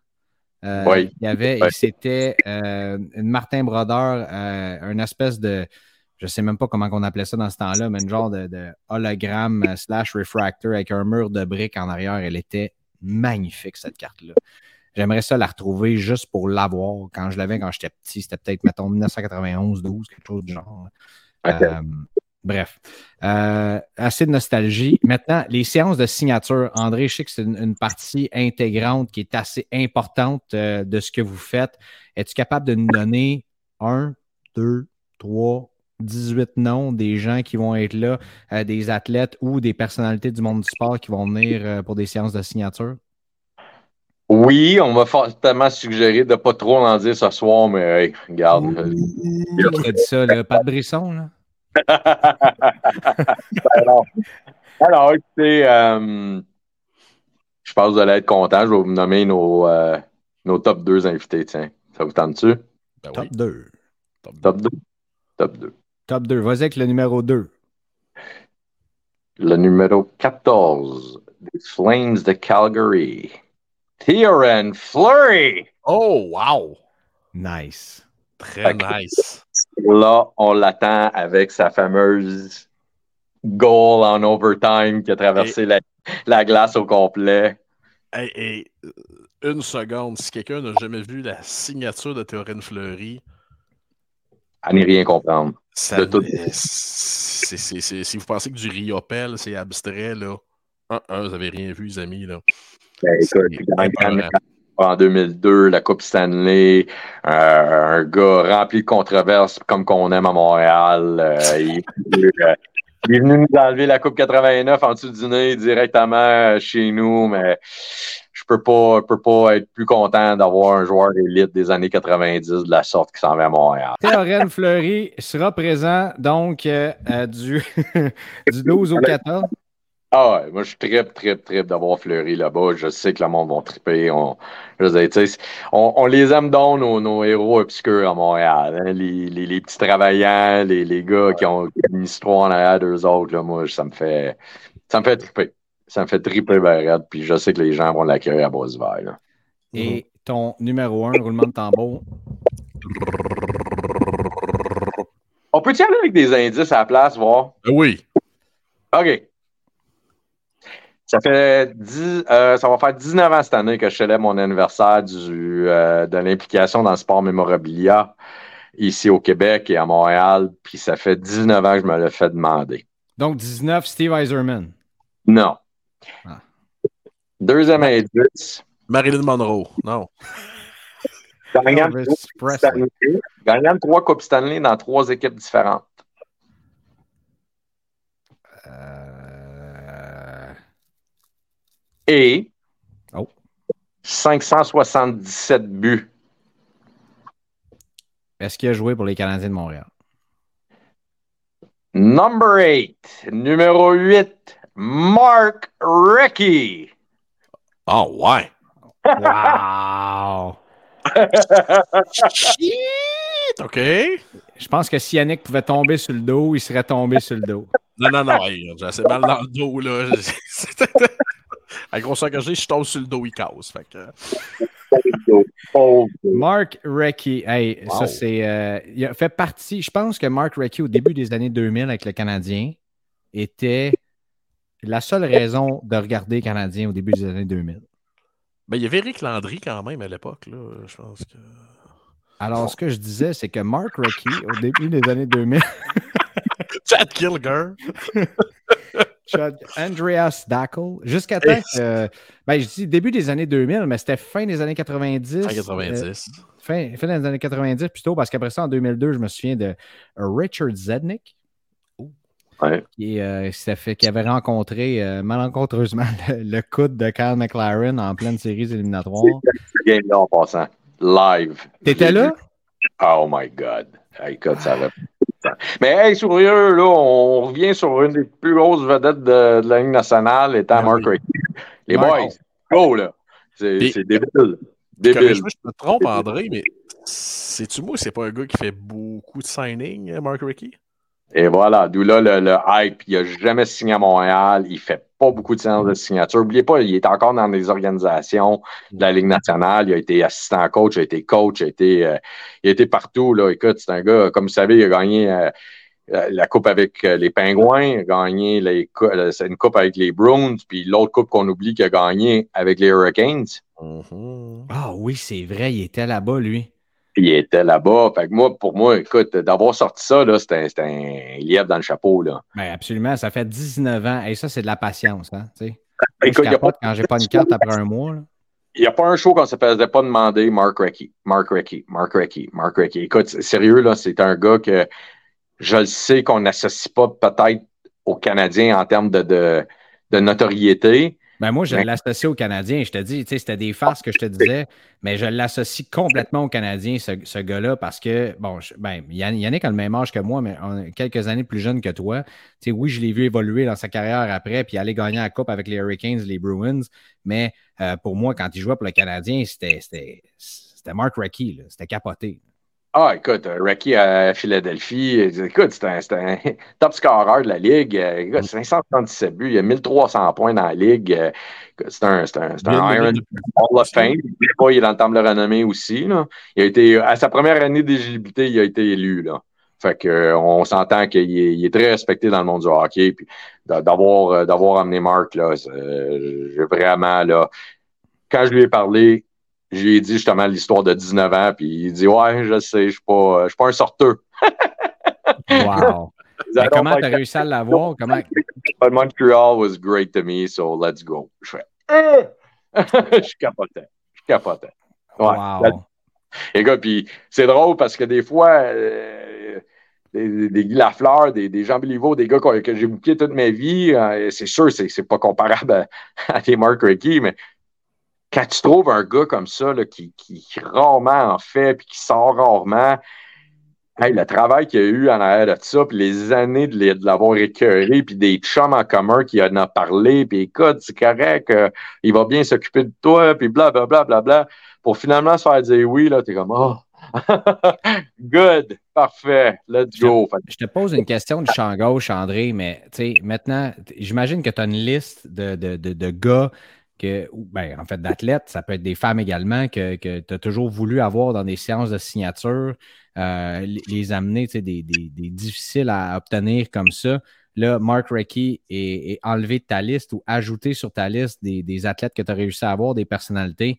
Euh, il y avait, c'était euh, une Martin Brodeur, euh, une espèce de, je ne sais même pas comment on appelait ça dans ce temps-là, mais une genre de, hologramme slash refractor avec un mur de briques en arrière. Elle était magnifique, cette carte-là. J'aimerais ça la retrouver juste pour l'avoir. Quand je l'avais quand j'étais petit, c'était peut-être, mettons, 1991, 12, quelque chose du genre. Bref, euh, assez de nostalgie. Maintenant, les séances de signature. André, je sais que c'est une, partie intégrante qui est assez importante euh, de ce que vous faites. Es-tu capable de nous donner un, deux, trois, 18 noms des gens qui vont être là, euh, des athlètes ou des personnalités du monde du sport qui vont venir pour des séances de signature? Oui, on m'a fortement suggéré de ne pas trop en dire ce soir, mais regarde. Qui a dit ça, là? Pat Brisson, là? alors, alors, écoutez, euh, je pense que vous allez être content. Je vais vous nommer nos, euh, nos top 2 invités. Tiens, ça vous tente-tu? Ben top 2. Top 2. Top 2. Top 2. Vas-y avec le numéro 2. Le numéro 14 des Flames de Calgary. Theoren Flurry. Oh, wow. Nice. Très nice. Là, on l'attend avec sa fameuse goal en overtime qui a traversé la, glace au complet. Et, une seconde, si quelqu'un n'a jamais vu la signature de Théorène Fleury, à n'y rien comprendre. si vous pensez que du riopel, c'est abstrait, là, un, un, vous n'avez rien vu, les amis. Là. Ben, en 2002, la Coupe Stanley, euh, un gars rempli de controverses comme qu'on aime à Montréal. Euh, il, est venu nous enlever la Coupe 89 en dessous du nez directement chez nous, mais je peux pas, peux pas être plus content d'avoir un joueur d'élite des années 90 de la sorte qui s'en va à Montréal. Théorène Fleury sera présent donc euh, du, du 12 au 14. Ah ouais, moi je suis très, très, très d'avoir fleuri là-bas. Je sais que le monde va triper. On, on, les aime donc, nos, héros obscurs à Montréal. Hein. Les, petits travaillants, les, les gars qui ont une histoire en arrière d'eux autres. Là, moi, ça me fait ça me fait triper. Ça me fait triper vers Puis je sais que les gens vont l'accueillir à Là. Et ton numéro un, roulement de tambour? On peut-tu aller avec des indices à la place, voir? Oui. OK. Ça fait 10, euh, ça va faire 19 ans cette année que je célèbre mon anniversaire du, euh, de l'implication dans le sport mémorabilia ici au Québec et à Montréal. Puis ça fait 19 ans que je me le fais demander. Donc 19, Steve Eiserman. Non. Ah. Deuxième indice. Marilyn Monroe. Non. Gagnant de trois Coupes Stanley dans trois équipes différentes. Et oh. 577 buts. Est-ce qu'il a joué pour les Canadiens de Montréal? Number 8, numéro 8, Mark Recchi. Ah ouais. Wow! Shit! OK. Je pense que si Yannick pouvait tomber sur le dos, il serait tombé sur le dos. Non, non, non. J'ai assez mal dans le dos, là. À que j'ai, je tombe sur le dos, il casse. Fait que... Oh, Mark Recchi, hey, Wow. ça c'est. euh, il a fait partie. Je pense que Mark Recchi, au début des années 2000 avec le Canadien, était la seule raison de regarder les Canadiens au début des années 2000. Ben, il y avait Eric Landry quand même à l'époque, là. Je pense que. Alors, ce que je disais, c'est que Mark Recchi, au début des années 2000, Chad Kilger. Chad- Andreas Dackel, jusqu'à temps que. Ben, je dis début des années 2000, mais c'était fin des années 90. En euh, 90. fin, fin des années 90 plutôt, parce qu'après ça, en 2002, je me souviens de Richard Zednick. Ouais. Qui, euh, fait, qui avait rencontré euh, malencontreusement le, le coude de Kyle McLaren en pleine série éliminatoire. ce game-là en passant. Live. T'étais là? Oh my God. Hey, Écoute, ça va. Mais hey, sérieux, là, on revient sur une des plus grosses vedettes de, de la Ligue nationale, étant Mark. Recchi. Les Ouais. boys, go, là. C'est débile. Je me trompe, André, mais c'est-tu moi, c'est pas un gars qui fait beaucoup de signing, Mark Rickey? Et voilà, d'où là le, le hype. Il n'a jamais signé à Montréal. Il fait pas beaucoup de séances de signature. N'oubliez pas, il est encore dans les organisations de la Ligue nationale. Il a été assistant coach, il a été coach, il a été, euh, il a été partout. Là. Écoute, c'est un gars, comme vous savez, il a gagné euh, euh, la coupe avec les Pingouins, il a gagné les une coupe avec les Bruins, puis l'autre coupe qu'on oublie qu'il a gagné avec les Hurricanes. Mhm. Ah oui, c'est vrai, il était là-bas, lui. Puis il était là-bas. Fait que moi, pour moi, écoute, d'avoir sorti ça, là, c'était un lièvre dans le chapeau. Là. Ben absolument, ça fait 19 ans. Et ça, c'est de la patience. Hein, Écoute, n'y a pas quand j'ai pas une carte après un mois. là. Il n'y a pas un show qu'on ne se faisait pas demander Mark Recchi, Mark Recchi, Mark Recchi, Mark Recchi. Écoute, sérieux, là, c'est un gars que je le sais qu'on n'associe pas peut-être aux Canadiens en termes de, de, de notoriété. Ben moi, je Ouais. l'associe aux Canadiens. Je te dis, c'était des farces que je te disais, mais je l'associe complètement aux Canadiens, ce, ce gars-là, parce que, bon, je- ben, Yann- Yannick a le même âge que moi, mais on- quelques années plus jeune que toi. Oui, je l'ai vu évoluer dans sa carrière après, puis aller gagner la Coupe avec les Hurricanes, les Bruins, mais euh, pour moi, quand il jouait pour le Canadien, c'était Mark Recchi, là. c'était capoté. Ah, écoute, euh, Recchi à Philadelphie, euh, écoute, c'est un, un top scorer de la Ligue. Euh, Écoute, 577 buts, il y a 1300 points dans la Ligue. C'est un, un, un Iron Hall of Fame. Il est dans le temple de renommée aussi. Là. Il a été, à sa première année d'éligibilité, il a été élu. Là. Fait que, on s'entend qu'il est, il est très respecté dans le monde du hockey. Puis d'avoir, d'avoir amené Marc, là, j'ai vraiment, là, quand je lui ai parlé, je lui ai dit justement l'histoire de 19 ans, puis il dit Ouais, je sais, je suis pas, je suis pas un sorteur. Wow. Mais comment tu as réussi à l'avoir? Comment... But Montreal was great to me, so let's go. Je fais Euh! Je capotais. Je capotais. Ouais. Wow. Les gars, puis c'est drôle parce que des fois, euh, des, des Guy Lafleur, des, des Jean Béliveau, des gars que, que j'ai bouqués toute ma vie, euh, c'est sûr, c'est, c'est pas comparable à, à des Mark Rickey, mais quand tu trouves un gars comme ça là, qui, qui, qui rarement en fait puis qui sort rarement, hey, le travail qu'il y a eu en arrière de ça, puis les années de, l'avoir écœuré, puis des chums en commun qui en ont parlé, puis écoute, c'est correct, euh, il va bien s'occuper de toi, puis blablabla, bla, bla, bla, pour finalement se faire dire oui, là, t'es comme, oh, good, parfait, let's go. Je te pose une question du champ gauche, André, mais maintenant, j'imagine que tu as une liste de, de, de, de gars que, ben, en fait, d'athlètes, ça peut être des femmes également, que, que tu as toujours voulu avoir dans des séances de signature, euh, les, amener, tu sais, des, des, des difficiles à obtenir comme ça. Là, Mark Recchi est, est enlevé de ta liste ou ajouté sur ta liste des, des athlètes que tu as réussi à avoir, des personnalités.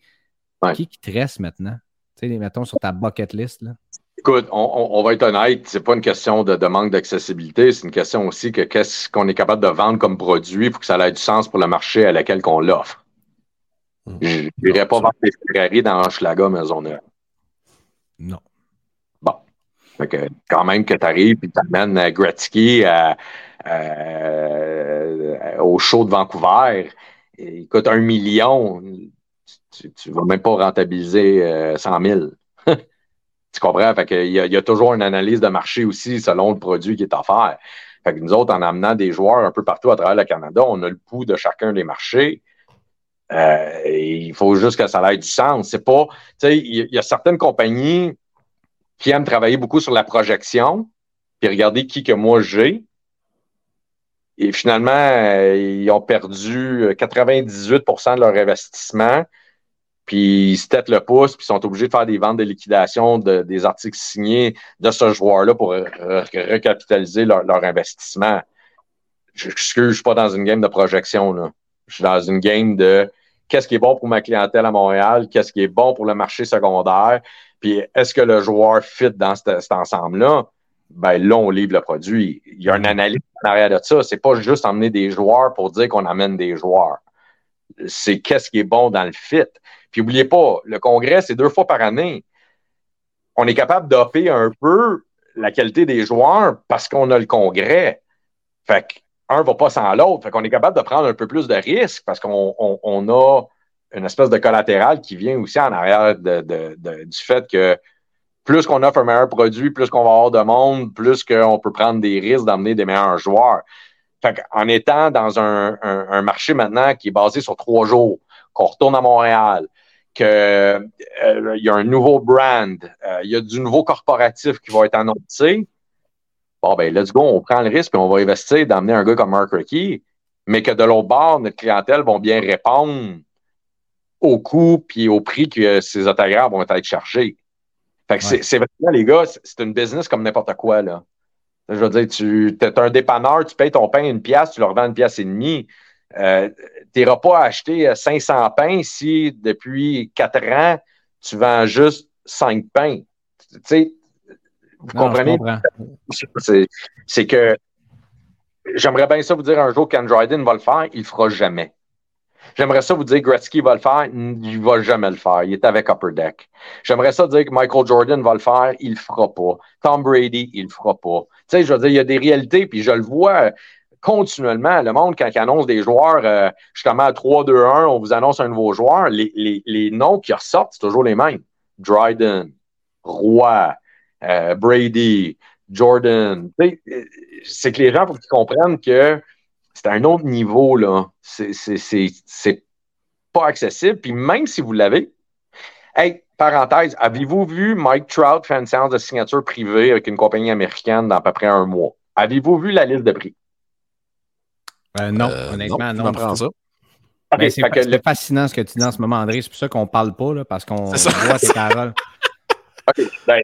Ouais. Qui qui te reste maintenant? Tu sais, mettons sur ta bucket list, là. Écoute, on, on- on va être honnête, c'est pas une question de, de manque d'accessibilité, c'est une question aussi que qu'est-ce qu'on est capable de vendre comme produit pour que ça ait du sens pour le marché à laquelle qu'on l'offre. Mhm. Je n'irais pas vendre des Ferrari dans Hochelaga Maisonneuve. Non. Fait que quand même que tu arrives et tu amènes euh, Gretzky à- à- au show de Vancouver, il coûte un million. tu ne vas même pas rentabiliser euh, 100 000. tu comprends? Fait que il, y a, il y a toujours une analyse de marché aussi selon le produit qui est offert. Fait que nous autres, en amenant des joueurs un peu partout à travers le Canada, on a le pouls de chacun des marchés. Euh, il faut juste que ça ait du sens. C'est pas, tu sais, il y, a certaines compagnies qui aiment travailler beaucoup sur la projection, puis regarder qui que moi j'ai. Et finalement, euh, ils ont perdu 98% de leur investissement, puis ils se têtent le pouce, puis sont obligés de faire des ventes de liquidation de, des articles signés de ce joueur-là pour recapitaliser leur, leur investissement. Je ne suis pas dans une game de projection. Là. Je suis dans une game de qu'est-ce qui est bon pour ma clientèle à Montréal, qu'est-ce qui est bon pour le marché secondaire, puis est-ce que le joueur fit dans cet, cet ensemble-là? Ben là, on livre le produit. Il y a une analyse en arrière de ça. C'est pas juste emmener des joueurs pour dire qu'on amène des joueurs. C'est qu'est-ce qui est bon dans le fit. Puis n'oubliez pas, le congrès, c'est deux fois par année. On est capable d'opper un peu la qualité des joueurs parce qu'on a le congrès. Fait qu'un va pas sans l'autre. Fait qu'on est capable de prendre un peu plus de risques parce qu'on on, on a une espèce de collatéral qui vient aussi en arrière de, de, de, du fait que plus qu'on offre un meilleur produit, plus qu'on va avoir de monde, plus qu'on peut prendre des risques d'amener des meilleurs joueurs. Fait en étant dans un, un, un, marché maintenant qui est basé sur trois jours, qu'on retourne à Montréal, qu'il euh, y a un nouveau brand, il euh, y a du nouveau corporatif qui va être annoncé, bon, ben, let's go, on prend le risque et on va investir d'amener un gars comme Mark Rickey, mais que de l'autre bord, notre clientèle va bien répondre au coût puis au prix que ces autographes vont être chargés. Fait que ouais. c'est vraiment, les gars, c'est une business comme n'importe quoi, là. Je veux dire, tu es un dépanneur, tu payes ton pain une pièce, tu leur vends une pièce et demie. Euh, tu n'iras pas acheter 500 pains si depuis 4 ans, tu vends juste 5 pains. Tu sais, vous non, comprenez? C'est que j'aimerais bien ça vous dire un jour qu'Androiden Dryden va le faire, il le fera jamais. J'aimerais ça vous dire que Gretzky va le faire, il va jamais le faire. Il est avec Upper Deck. J'aimerais ça dire que Michael Jordan va le faire, il le fera pas. Tom Brady, il le fera pas. Tu sais, je veux dire, il y a des réalités, puis je le vois continuellement. Le monde, quand il annonce des joueurs, euh, justement à 3-2-1, on vous annonce un nouveau joueur, les, les, les noms qui ressortent, c'est toujours les mêmes. Dryden, Roy, euh, Brady, Jordan. C'est que les gens, faut qu'ils comprennent que c'est un autre niveau, là. C'est pas accessible. Puis même si vous l'avez, hey, parenthèse, avez-vous vu Mike Trout faire une séance de signature privée avec une compagnie américaine dans à peu près un mois? Avez-vous vu la liste de prix? Euh, non, euh, honnêtement, non. non ça. Okay, c'est que... fascinant ce que tu dis en ce moment, André. C'est pour ça qu'on ne parle pas, là, parce qu'on voit tes paroles. OK. Ben,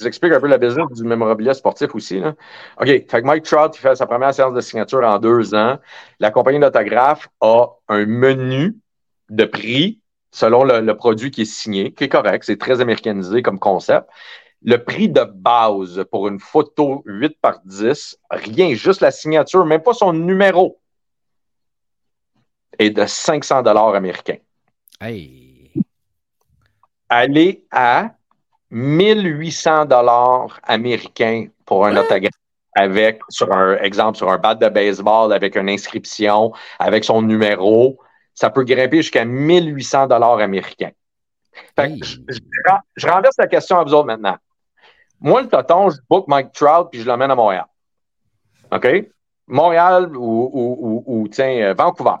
j'explique un peu la business du mémorabilia sportif aussi. Là. OK. Fait que Mike Trout il fait sa première séance de signature en deux ans. La compagnie d'autographe a un menu de prix selon le, le, produit qui est signé, qui est correct. C'est très américanisé comme concept. Le prix de base pour une photo 8 par 10, rien, juste la signature, même pas son numéro, est de 500 dollars américains. Hey. Allez à 1800 dollars américains pour un autographe avec, sur un exemple, sur un bat de baseball avec une inscription, avec son numéro. Ça peut grimper jusqu'à 1800 dollars américains. Hey. Je, je, je, renverse la question à vous autres maintenant. Moi, le toton, je book Mike Trout puis je l'emmène à Montréal. OK? Montréal ou, ou, ou, ou tiens, Vancouver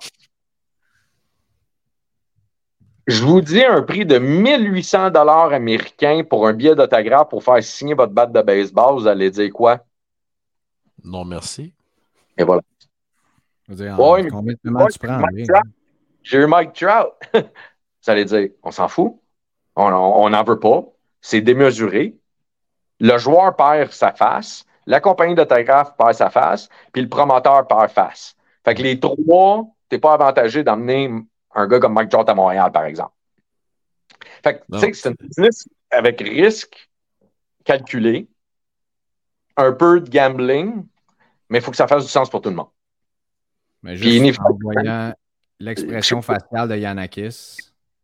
je vous dis un prix de 1800 dollars américains pour un billet d'autographe pour faire signer votre batte de baseball, vous allez dire quoi? Non, merci. Et voilà. Dire, ouais, mais, combien de ouais, tu prends? J'ai eu Mike Trout. vous allez dire, on s'en fout. On n'en veut pas. C'est démesuré. Le joueur perd sa face. La compagnie d'autographe perd sa face. Puis le promoteur perd face. Fait que les trois, t'es pas avantagé d'emmener un gars comme Mike Trout à Montréal, par exemple. Fait que, tu sais, c'est une business avec risque calculé, un peu de gambling, mais il faut que ça fasse du sens pour tout le monde. Mais juste en voyant l'expression faciale de Yanakis,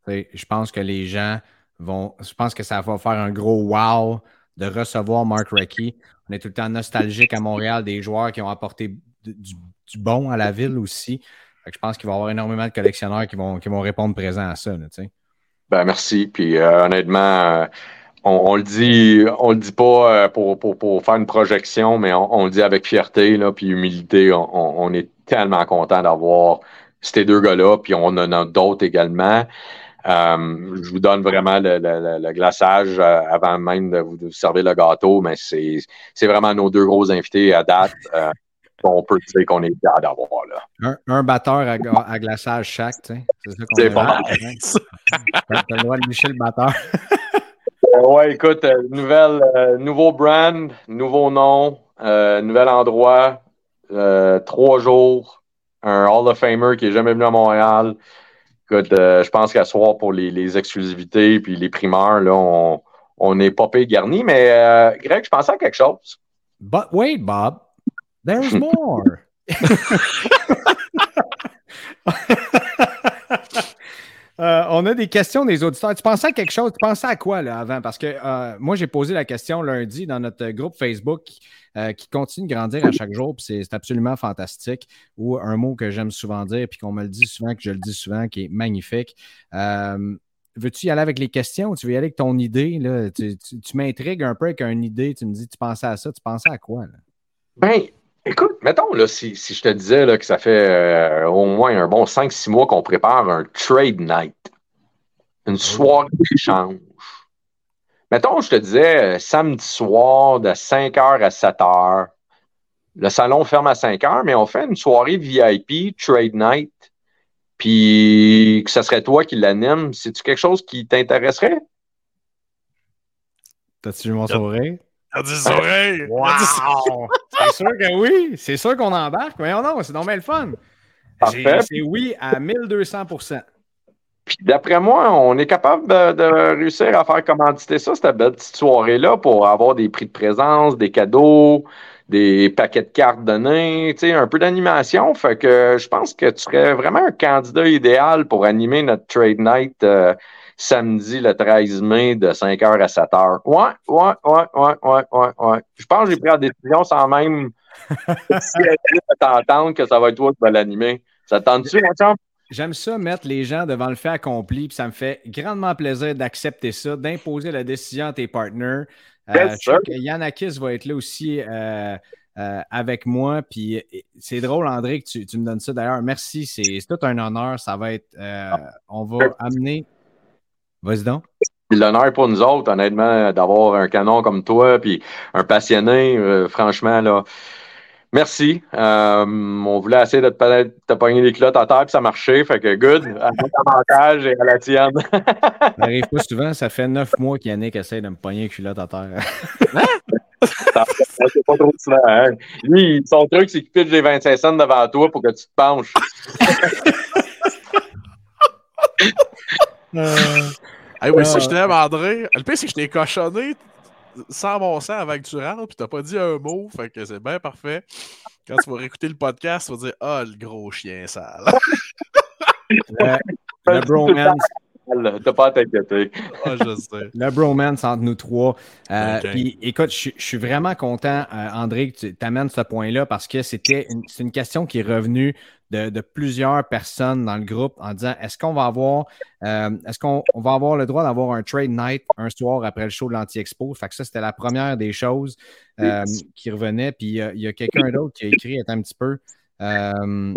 je pense que les gens vont. Je pense que ça va faire un gros wow de recevoir Mark Recchi. On est tout le temps nostalgique à Montréal des joueurs qui ont apporté du, du bon à la ville aussi. Je pense qu'il va y avoir énormément de collectionneurs qui vont, qui vont répondre présent à ça. Ben, merci. Puis euh, honnêtement, euh, on, on le dit, on le dit pas euh, pour, pour, faire une projection, mais on, le dit avec fierté là, puis humilité. On, est tellement content d'avoir ces deux gars-là, puis on en a d'autres également. Je vous donne vraiment le, glaçage avant même de vous, servir le gâteau, mais c'est vraiment nos deux gros invités à date. On peut dire qu'on est fiers d'avoir là. Un, un batteur à, glaçage chaque, tu sais. C'est ça qu'on C'est pas T'as t'as le droit de licher le batteur. Euh, ouais, écoute, euh, nouvelle, euh, nouveau brand, nouveau nom, euh, nouvel endroit, trois jours, un Hall of Famer qui est jamais venu à Montréal. Écoute, je pense qu'à soir pour les, les exclusivités puis les primeurs, là, on, on est pas payé garni. Mais Greg, je pensais à quelque chose. But wait, Bob, there's more. Euh, on a des questions des auditeurs. Tu pensais à quelque chose? Tu pensais à quoi là, avant? Parce que euh, moi, j'ai posé la question lundi dans notre groupe Facebook euh, qui continue de grandir à chaque jour, puis c'est absolument fantastique. Ou un mot que j'aime souvent dire, puis qu'on me le dit souvent, que je le dis souvent, qui est magnifique. Euh, Veux-tu y aller avec les questions ou tu veux y aller avec ton idée? Là? Tu, tu- tu m'intrigues un peu avec une idée. Tu me dis, tu pensais à ça. Tu pensais à quoi? Là? Ben, écoute, mettons, là, si, si je te disais là, que ça fait euh, au moins un bon 5-6 mois qu'on prépare un trade night, une soirée d'échange. Mettons, je te disais euh, samedi soir de 5h à 7h. Le salon ferme à 5h, mais on fait une soirée VIP, trade night. Puis que ce serait toi qui l'anime. C'est-tu quelque chose qui t'intéresserait? T'as-tu vu mon sourire? T'as. Wow! c'est sûr que oui. C'est sûr qu'on embarque. Voyons non, c'est donc bien le fun. C'est oui à 1200% Puis d'après moi, on est capable de, de réussir à faire commanditer ça, cette belle petite soirée-là, pour avoir des prix de présence, des cadeaux, des paquets de cartes donnés, tu sais, un peu d'animation. Fait que je pense que tu serais vraiment un candidat idéal pour animer notre trade night euh, samedi le 13 mai de 5h à 7h. Ouais, ouais, ouais, ouais, ouais, ouais, ouais. Je pense que j'ai pris la décision sans même t'entendre que ça va être toi qui vas l'animer. Ça te tente-tu, mon? J'aime ça mettre les gens devant le fait accompli, puis ça me fait grandement plaisir d'accepter ça, d'imposer la décision à tes partenaires. Euh, Yannakis va être là aussi euh, euh, avec moi. Puis c'est drôle, André, que tu, tu me donnes ça. D'ailleurs, merci. C'est tout un honneur. Ça va être. euh, on va amener. Vas-y donc. L'honneur pour nous autres, honnêtement, d'avoir un canon comme toi, puis un passionné, euh, franchement, là. Merci. Euh, on voulait essayer de te, te pogner les culottes à terre, puis ça marchait. Fait que good. À mon avantage et à la tienne. Ça n'arrive pas souvent. Ça fait neuf mois qu'Yannick essaie de me pogner une culotte à terre. C'est pas trop souvent, hein. Lui, son truc, c'est qu'il pitche les 25 cents devant toi pour que tu te penches. Hey, oui, ça, Ah. je t'aime, André. Le pire, c'est que je t'ai cochonné sans mon sang avant que tu rentres, puis t'as pas dit un mot, fait que c'est bien parfait. Quand tu vas réécouter le podcast, tu vas dire Ah, le gros chien sale. Le, le bromance. T'as pas à t'inquiéter. Ah, je sais. Le bromance entre nous trois. Euh, écoute, je, suis- vraiment content, euh, André, que tu amènes ce point-là parce que c'était une question qui est revenue de, de plusieurs personnes dans le groupe en disant est-ce qu'on va avoir euh, est-ce qu'on on va avoir le droit d'avoir un trade night un soir après le show de l'Anti-Expo? Fait que ça, c'était la première des choses euh, qui revenait. Puis il y a quelqu'un d'autre qui a écrit un petit peu. Euh,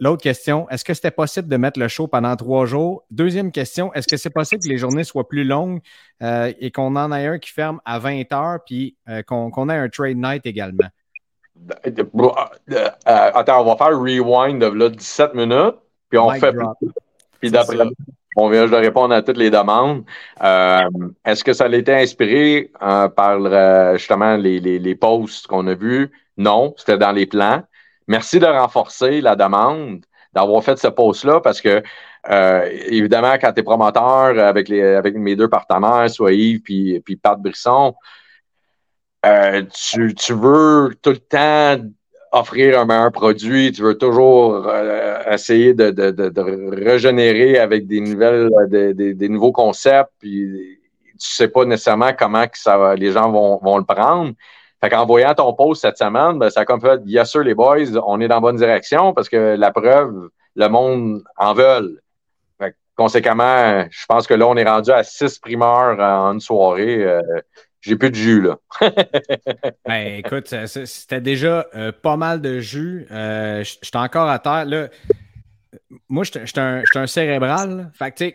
L'autre question, est-ce que c'était possible de mettre le show pendant trois jours? Deuxième question, est-ce que c'est possible que les journées soient plus longues euh, et qu'on en ait un qui ferme à 20 heures puis euh, qu'on qu'on ait un trade night également? Euh, attends, on va faire rewind de là, 17 minutes, puis on Mic fait drop. Puis d'après on vient de répondre à toutes les demandes. Euh, Est-ce que ça a été inspiré euh, par euh, justement les, les, les posts qu'on a vus? Non, c'était dans les plans. Merci de renforcer la demande, d'avoir fait ce post-là, parce que euh, évidemment, quand tu es promoteur avec, les, avec mes deux partenaires, soit Yves puis, puis Pat Brisson, euh, tu, tu veux tout le temps offrir un meilleur produit, tu veux toujours euh, essayer de, de, de, de régénérer avec des nouvelles, des, des, des nouveaux concepts, puis tu sais pas nécessairement comment que ça les gens vont, vont le prendre. Fait qu'en voyant ton post cette semaine, ben, ça a comme fait Yes, sir, les boys, on est dans la bonne direction parce que la preuve, le monde en veut. Conséquemment, je pense que là, on est rendu à six primeurs en une soirée. Euh, j'ai plus de jus, là. ben, écoute, c'était déjà euh, pas mal de jus. Euh, J'étais encore à terre. Là, moi, j'étais un, un, cérébral. Fait que,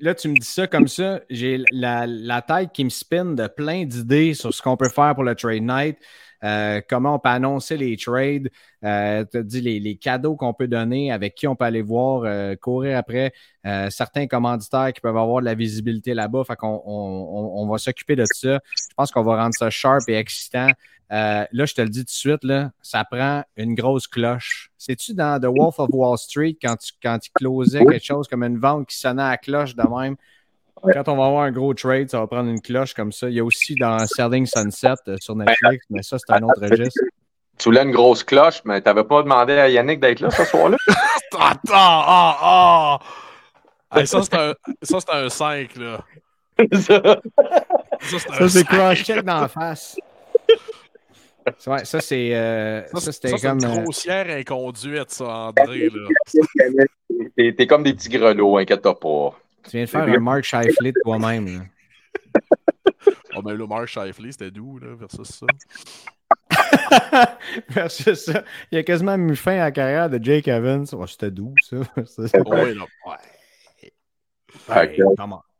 là, tu me dis ça comme ça, j'ai la, tête qui me spin de plein d'idées sur ce qu'on peut faire pour le trade night, euh, comment on peut annoncer les trades, euh, tu dit les, cadeaux qu'on peut donner, avec qui on peut aller voir, euh, courir après, certains commanditaires qui peuvent avoir de la visibilité là-bas. Fait qu'on on, va s'occuper de ça. Je pense qu'on va rendre ça sharp et excitant. là, je te le dis tout de suite, ça prend une grosse cloche. C'est-tu dans The Wolf of Wall Street quand tu, quand quelque chose comme une vente qui sonnait à cloche de même? Quand on va avoir un gros trade, ça va prendre une cloche comme ça. Il y a aussi dans Selling Sunset sur Netflix, mais ça, c'est un autre registre. Tu voulais une grosse cloche, mais tu n'avais pas demandé à Yannick d'être là ce soir-là? Attends, ah, ah! ça, c'est un, un 5, là. ça, ça c'est cross-check dans la face. Ouais, ça, c'est. Euh, ça, c'était comme. C'est une euh, grossière inconduite, ça, André. Là. T'es, comme des petits grelots, inquiète-toi pas. Tu viens de faire un Mark Shifley de toi-même. Oh, ben là, Mark Shifley, c'était doux, là, versus ça. versus ça. Il a quasiment mis fin à la carrière de Jake Evans. Oh, c'était doux, ça. oui, là. Ouais.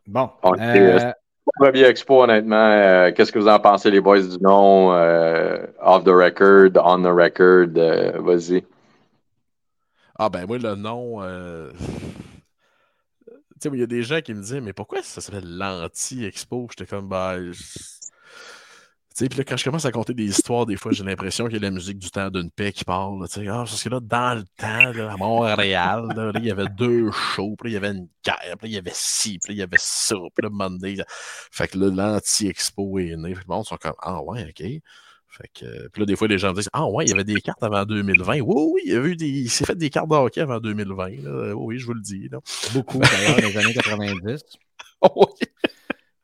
Bon. Euh... Premier expo, honnêtement, euh, qu'est-ce que vous en pensez, les boys du nom? Euh, off the record, on the record, euh, vas-y. Ah ben moi, le nom sais, il y a des gens qui me disent, mais pourquoi ça s'appelle l'anti-expo? J'étais comme, bah. Puis là, quand je commence à compter des histoires, des fois, j'ai l'impression qu'il y a la musique du temps d'une paix qui parle. Ah, parce que là, dans le temps, à Montréal, il y avait deux shows, puis il y avait une guerre, puis il y avait ci, puis il y avait ça, puis là, Monday. Fait que là, l'anti-expo est né. Puis le monde sont comme, ah ouais, ok. Fait que, puis là, des fois, les gens me disent Ah ouais, il y avait des cartes avant 2020. Oui, oui, il, y a eu des, il s'est fait des cartes de hockey avant 2020. Oui, je vous le dis. Là. Beaucoup, d'ailleurs, dans les années 90. oui.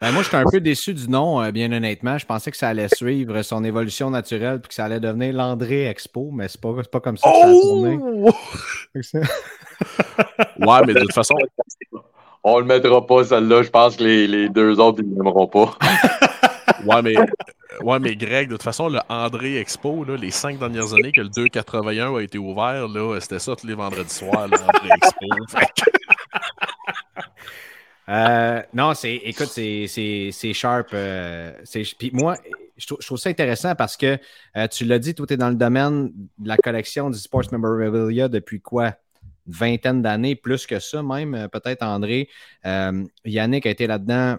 Ben, moi, j'étais un peu déçu du nom, euh, bien honnêtement. Je pensais que ça allait suivre son évolution naturelle puis que ça allait devenir l'André Expo, mais c'est pas, pas comme ça que ça a tourné. Oh! ouais, mais de toute façon. On le mettra pas, celle-là. Je pense que les, les deux autres, ils l'aimeront pas. ouais, mais Ouais, mais Greg, de toute façon, le André Expo, là, les cinq dernières années que le 281 a été ouvert, là, c'était ça tous les vendredis soirs, l'André Expo. Euh, non, c'est, écoute, c'est, sharp. Euh, puis moi, je trouve, ça intéressant parce que euh, tu l'as dit, tout est dans le domaine de la collection du Sports Memorabilia depuis quoi? Une vingtaine d'années, plus que ça même, peut-être André. Yannick a été là-dedans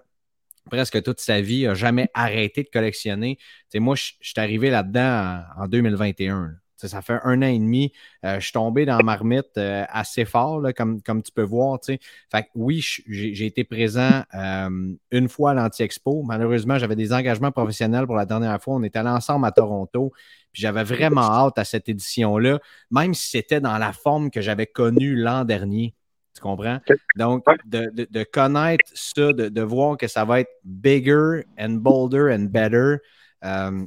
presque toute sa vie, n'a jamais arrêté de collectionner. moi, je suis arrivé là-dedans en, 2021. Ça fait un an et demi. Euh, je suis tombé dans marmite euh, assez fort, comme, tu peux voir. Fait oui, j'ai été présent euh, une fois à l'Anti-Expo. Malheureusement, j'avais des engagements professionnels pour la dernière fois. On était allés ensemble à Toronto. Puis j'avais vraiment hâte à cette édition-là, même si c'était dans la forme que j'avais connue l'an dernier. Tu comprends? Donc, de, connaître ça, de, voir que ça va être bigger and bolder and better, euh,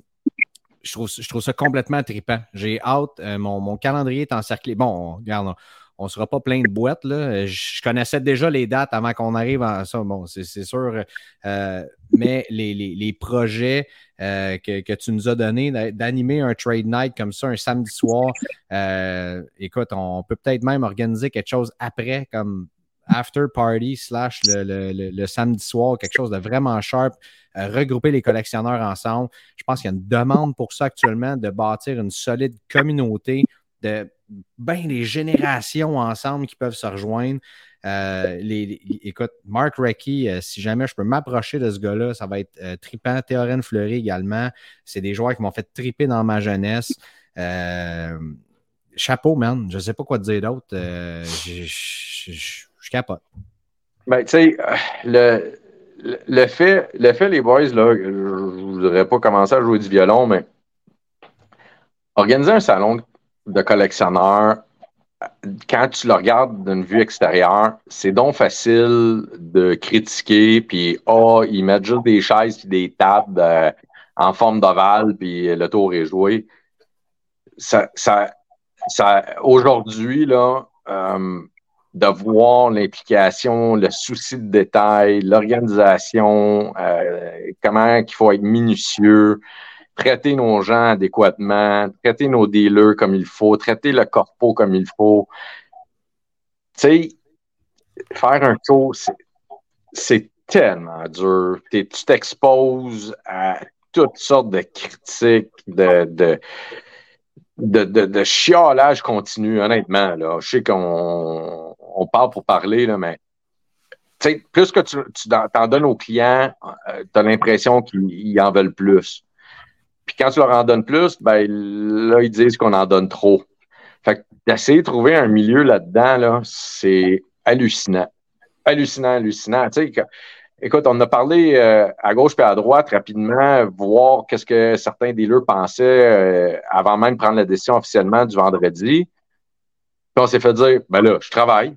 je, trouve, ça complètement trippant. J'ai hâte. Euh, mon, calendrier est encerclé. Bon, regarde, on ne sera pas plein de boîtes. Là. Je connaissais déjà les dates avant qu'on arrive à ça. Bon, c'est sûr. Euh, mais les, projets euh, que, tu nous as donnés, d'animer un trade night comme ça un samedi soir, euh, écoute, on peut peut-être même organiser quelque chose après, comme after party slash le, samedi soir, quelque chose de vraiment sharp, regrouper les collectionneurs ensemble. Je pense qu'il y a une demande pour ça actuellement, de bâtir une solide communauté de bien les générations ensemble qui peuvent se rejoindre. Euh, écoute, Mark Reckie, euh, si jamais je peux m'approcher de ce gars-là, ça va être euh, trippant. Théorène Fleury également. C'est des joueurs qui m'ont fait tripper dans ma jeunesse. chapeau, man. Je ne sais pas quoi te dire d'autre. je capote. Ben, tu sais, le, le, fait, le fait, les boys, là, je ne voudrais pas commencer à jouer du violon, mais organiser un salon de collectionneurs quand tu le regardes d'une vue extérieure, c'est donc facile de critiquer, puis oh, ils mettent juste des chaises et des tables euh, en forme d'ovale, puis le tour est joué. Ça, ça, ça, Aujourd'hui, là, euh, de voir l'implication, le souci de détail, l'organisation, euh, comment il faut être minutieux, traiter nos gens adéquatement, traiter nos dealers comme il faut, traiter le corpo comme il faut. Tu sais, faire un tour, c'est tellement dur. Tu t'exposes à toutes sortes de critiques, de, de, de, de, continu, honnêtement. Là. Je sais qu'on on parle pour parler, là, mais plus que tu, tu t'en donnes aux clients, euh, tu as l'impression qu'ils en veulent plus. Puis quand tu leur en donnes plus, ben là, ils disent qu'on en donne trop. Fait d'essayer de trouver un milieu là-dedans, là, c'est hallucinant. Hallucinant, hallucinant. Tu sais, écoute, on a parlé euh, à gauche et à droite rapidement, voir qu'est-ce que certains dealers pensaient euh, avant même de prendre la décision officiellement du vendredi. Puis on s'est fait dire, ben là, je travaille.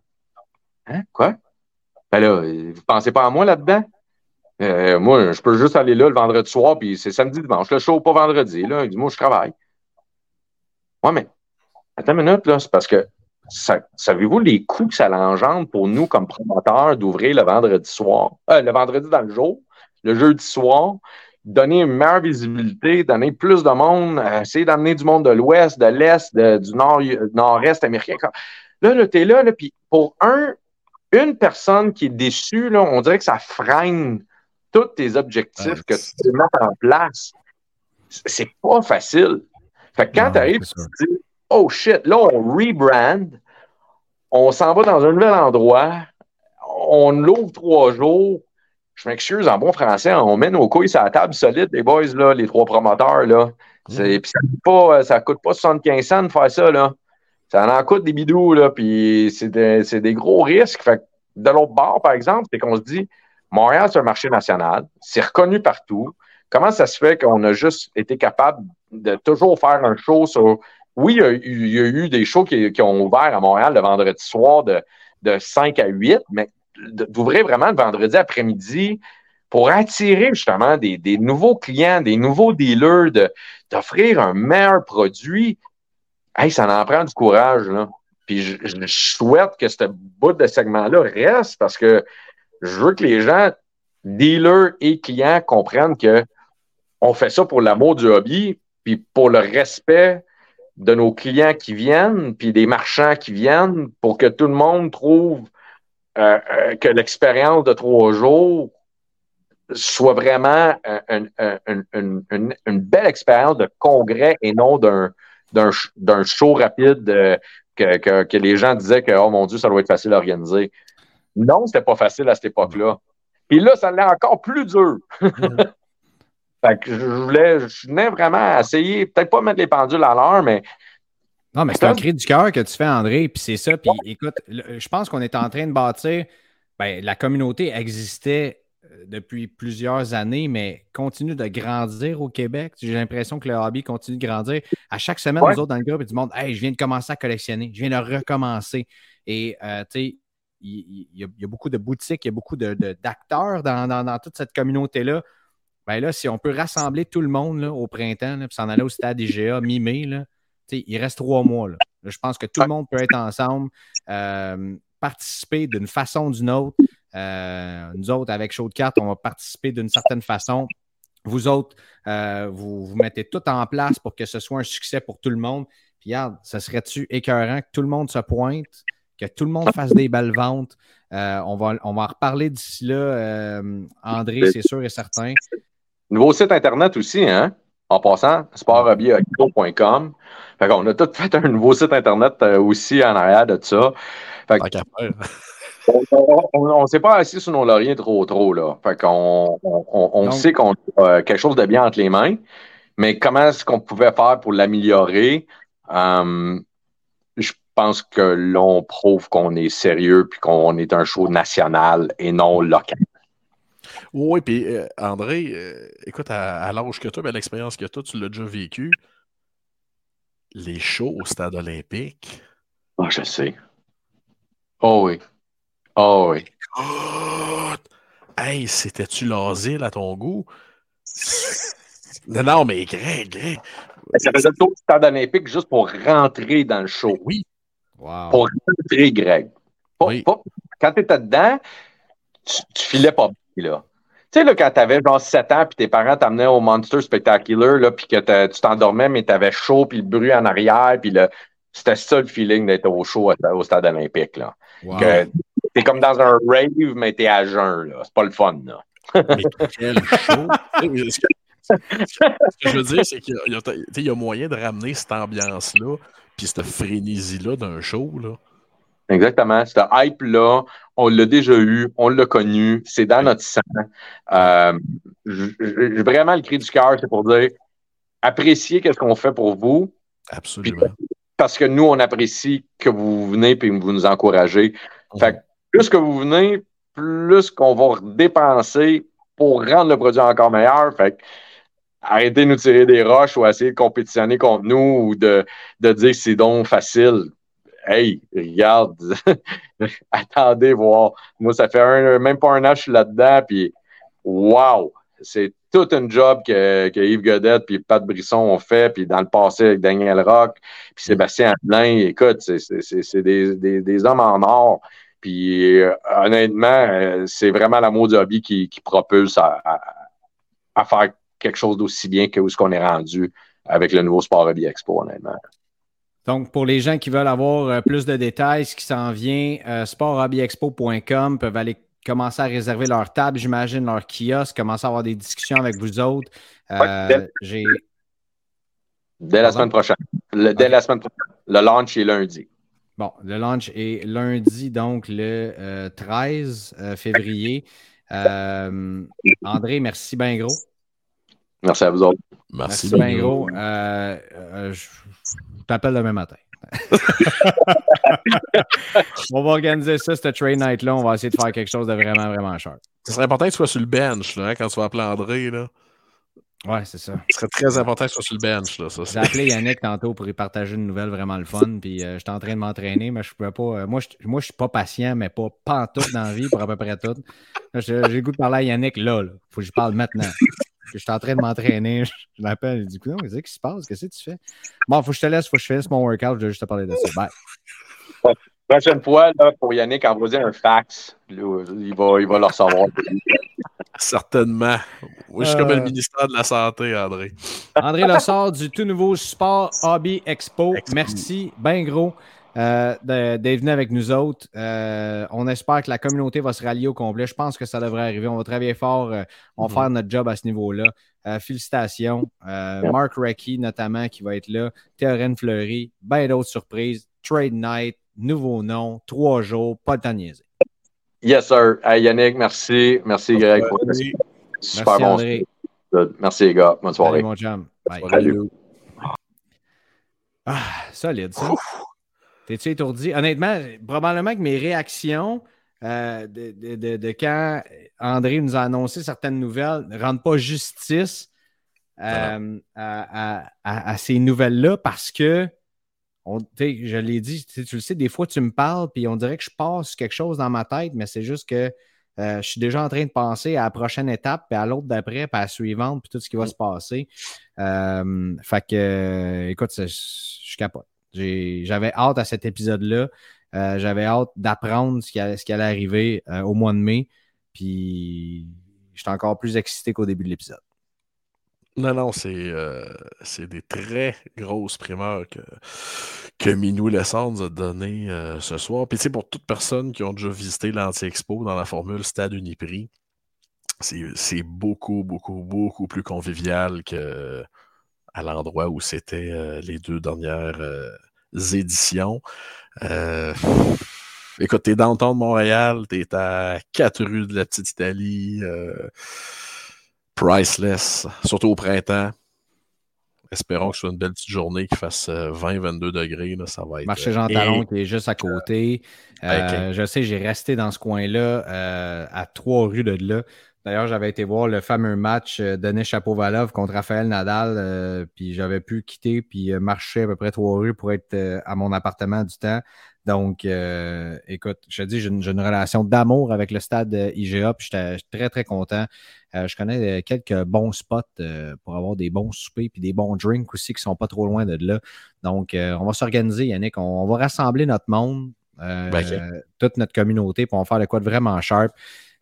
Hein? Quoi? Ben là, vous pensez pas à moi là-dedans? Euh, moi, je peux juste aller là le vendredi soir, puis c'est samedi, dimanche. Le show, pas vendredi. Là. Il dit, moi, je travaille. Ouais, mais attends une minute, là, c'est parce que savez-vous les coûts que ça engendre pour nous comme promoteurs d'ouvrir le vendredi soir, euh, le vendredi dans le jour, le jeudi soir, donner une meilleure visibilité, donner plus de monde, euh, essayer d'amener du monde de l'ouest, de l'est, du nord, nord-est américain? Là, là, t'es là, là puis pour un, une personne qui est déçue, là, on dirait que ça freine tous tes objectifs que tu mets en place, c'est pas facile. Fait que quand tu arrives, tu te dis, oh shit, là, on rebrand, on s'en va dans un nouvel endroit, on l'ouvre trois jours. Je m'excuse, en bon français, on met nos couilles sur la table solide, les boys, là, les trois promoteurs. Là. Mm. Puis ça coûte pas, ça coûte pas 75 cents de faire ça. Là. Ça en coûte des bidous, là, puis c'est des, gros risques. Fait de l'autre bord, par exemple, c'est qu'on se dit, Montréal, c'est un marché national. C'est reconnu partout. Comment ça se fait qu'on a juste été capable de toujours faire un show sur. Oui, il y a, eu des shows qui, ont ouvert à Montréal le vendredi soir de, de 5 à 8, mais d'ouvrir vraiment le vendredi après-midi pour attirer justement des, nouveaux clients, des nouveaux dealers, d'offrir un meilleur produit. Ça en prend du courage, là. Puis je, je souhaite que ce bout de segment-là reste parce que je veux que les gens, dealers et clients, comprennent que on fait ça pour l'amour du hobby, puis pour le respect de nos clients qui viennent, puis des marchands qui viennent, pour que tout le monde trouve euh, euh, que l'expérience de trois jours soit vraiment une, belle expérience de congrès et non d'un show rapide euh, que, que, les gens disaient que, oh mon Dieu, ça doit être facile à organiser. Non, c'était pas facile à cette époque-là. Puis là, ça l'est encore plus dur. fait que je voulais, je venais vraiment essayer, peut-être pas mettre les pendules à l'heure, mais. Non, mais c'est un cri du cœur que tu fais, André, puis c'est ça. Puis écoute, je pense qu'on est en train de bâtir. Ben, la communauté existait euh, depuis plusieurs années, mais continue de grandir au Québec. J'ai l'impression que le hobby continue de grandir. À chaque semaine, nous autres dans le groupe, du monde, hey, je viens de commencer à collectionner, je viens de recommencer. Et euh, tu sais, il, y a, beaucoup de boutiques, il y a beaucoup d'acteurs dans, toute cette communauté-là. Ben là, si on peut rassembler tout le monde au printemps, puis s'en aller au stade IGA mi-mai, il reste trois mois. je pense que tout le monde peut être ensemble, euh, participer d'une façon ou d'une autre. Euh, nous autres, avec Show de on va participer d'une certaine façon. Vous autres, euh, vous, vous mettez tout en place pour que ce soit un succès pour tout le monde. Puis regarde, ça serait-tu écœurant que tout le monde se pointe, que tout le monde fasse des belles ventes. Euh, on, va, on va en reparler d'ici là, euh, André, c'est sûr et certain. Nouveau site Internet aussi, hein? En passant, sporthobbyacto.com. Fait qu'on a tout fait un nouveau site Internet euh, aussi en arrière de ça. Fait on ne s'est pas assis sur nos lauriers trop, trop, là. Fait qu'on on, sait qu'on a quelque chose de bien entre les mains, mais comment est-ce qu'on pouvait faire pour l'améliorer? Pense que l'on prouve qu'on est sérieux puis qu'on est un show national et non local. Oui, puis euh, André, euh, écoute, à, l'âge que tu as, l'expérience que tu as, tu l'as déjà vécu. Les shows au stade olympique, Ah, je sais. Oh oui. Oh oui. Oh! Hey, c'était-tu l'asile à ton goût? Non, non, mais Greg, Greg. Ça faisait le tour du stade olympique juste pour rentrer dans le show. Oui. Wow. Pour rentrer, Greg. Pas- Oui. pas- quand tu étais dedans, tu, tu filais pas bien, là. Tu sais, là, quand t'avais genre 7 ans, puis tes parents t'amenaient au Monster Spectacular, là, puis que tu t'endormais, mais t'avais chaud, puis le bruit en arrière, puis le... C'était ça le feeling d'être au show au stade olympique, là. Wow. Que T'es comme dans un rave, mais t'es à jeun, là. C'est pas le fun, là. Mais quel show! Ce que, je veux dire, c'est qu'il y a moyen de ramener cette ambiance-là, puis cette frénésie-là d'un show. Là. Exactement. Ce hype-là, on l'a déjà eu, on l'a connu, c'est dans notre sang. Euh, vraiment, le cri du cœur, c'est pour dire appréciez ce qu'on fait pour vous, Absolument. parce que nous, on apprécie que vous venez et vous nous encouragez. Fait que plus que vous venez, plus qu'on va dépenser pour rendre le produit encore meilleur. Fait que arrêtez de nous tirer des roches ou essayer de compétitionner contre nous ou de, de dire que c'est donc facile. Hey, regarde, attendez voir. Moi, ça fait un, même pas un an je suis là-dedans, puis wow! C'est tout un job que, que Yves Godette puis Pat Brisson ont fait, puis dans le passé avec Daniel Rock, puis Sébastien Adelin, écoute, c'est- des, des, des hommes en or. Puis euh, honnêtement, euh, c'est vraiment l'amour du hobby qui, qui propulse à- à faire quelque chose d'aussi bien que où ce qu'on est rendu avec le nouveau Sport Hobby Expo, honnêtement. Donc, pour les gens qui veulent avoir euh, plus de détails, ce qui s'en vient, euh, sporthobbyexpo.com peuvent aller commencer à réserver leur table, j'imagine, leur kiosque, commencer à avoir des discussions avec vous autres. Euh, Ouais, Dès la semaine prochaine. Le- dès la semaine prochaine. Le launch est lundi. Bon, le launch est lundi, donc le euh, 13 euh, février. André, merci bien gros. Merci à vous autres. Merci, Merci bien Manu. gros. Euh, euh, je t'appelle demain matin. on va organiser ça, cette trade night-là. On va essayer de faire quelque chose de vraiment, vraiment cher. Ce serait important que tu sois sur le bench là, hein, quand tu vas appeler André. Là. Ouais, c'est ça. Ce serait très important que tu sois sur le bench. Là, ça, J'ai appelé Yannick tantôt pour y partager une nouvelle vraiment le fun. Puis euh, j'étais en train de m'entraîner, mais je pouvais pas. euh, moi, je, moi, je suis pas patient, mais pas pantoute dans la vie pour à peu près tout. J'ai le goût de parler à Yannick là. là. Faut que je parle maintenant. Je suis en train de m'entraîner. Je, je l'appelle. Il dit Non, qu'est-ce qui se passe? Qu'est-ce que tu fais? Bon, faut que je te laisse, faut que je finisse mon workout. Je vais juste te parler de ça. Bye. Prochaine fois, là, pour Yannick, envoyer un fax. Là, il, va, il va le recevoir. Certainement. Moi, je suis comme Euh. le ministère de la Santé, André. André Lessard du tout nouveau Sport Hobby Expo. Expo. Merci, ben gros, euh, d'être venu avec nous autres. Euh, on espère que la communauté va se rallier au complet. Je pense que ça devrait arriver. On va travailler fort. euh, on va Mhm. faire notre job à ce niveau-là. Euh, félicitations. Euh, Mark Reckie, notamment, qui va être là. Théorène Fleury. Ben d'autres surprises. Trade Night. Nouveau nom. Trois jours. Pas temps de niaiser. Yes, sir. Hey, Yannick, merci. Merci, Greg. Salut. super Merci, bon André. Merci, les gars. Bonne soirée. Salut, mon chum. Bye. Salut. Ah, solide, ça. T'es-tu étourdi? Honnêtement, probablement que mes réactions euh, de, de- de- de quand André nous a annoncé certaines nouvelles ne rendent pas justice euh, à, à- à- à ces nouvelles-là parce que, on, je l'ai dit, tu le sais, des fois tu me parles puis on dirait que je passe quelque chose dans ma tête, mais c'est juste que euh, je suis déjà en train de penser à la prochaine étape, puis à l'autre d'après, puis à la suivante, puis tout ce qui va se passer. Fait que, écoute, c'est- je capote. J'avais hâte à cet épisode-là. Euh, J'avais hâte d'apprendre ce qui, allait, ce arriver euh, au mois de mai. Puis, j'étais encore plus excité qu'au début de l'épisode. Non, non, c'est euh, des très grosses primeurs que, que Minou Lessard nous a donné ce soir. Puis, tu sais, pour toute personne qui ont déjà visité l'Anti-Expo dans la formule Stade Uniprix, c'est beaucoup, beaucoup, beaucoup plus convivial que à l'endroit où c'était euh, les deux dernières euh, éditions. Euh, écoute, t'es dans le temps de Montréal, t'es à quatre rues de la Petite Italie. euh, priceless, surtout au printemps. Espérons que ce soit une belle petite journée qui fasse 20-22 degrés. Là, ça va être. Marché Jean euh, Talon qui est juste à côté. Euh, Ok. Je sais, j'ai resté dans ce coin-là, euh, à trois rues de là. D'ailleurs, j'avais été voir le fameux match euh, Denis Chapovalov contre Raphaël Nadal, euh, puis j'avais pu quitter puis euh, marcher à peu près trois rues pour être euh, à mon appartement du temps. Donc, euh, écoute, je te dis, j'ai une, relation d'amour avec le stade IGA, puis j'étais très, très content. Je connais quelques bons spots pour avoir des bons soupers puis des bons drinks aussi qui sont pas trop loin de là. Donc, on va s'organiser, Yannick. On, on va rassembler notre monde, Ben, toute notre communauté, on va faire de quoi de vraiment sharp.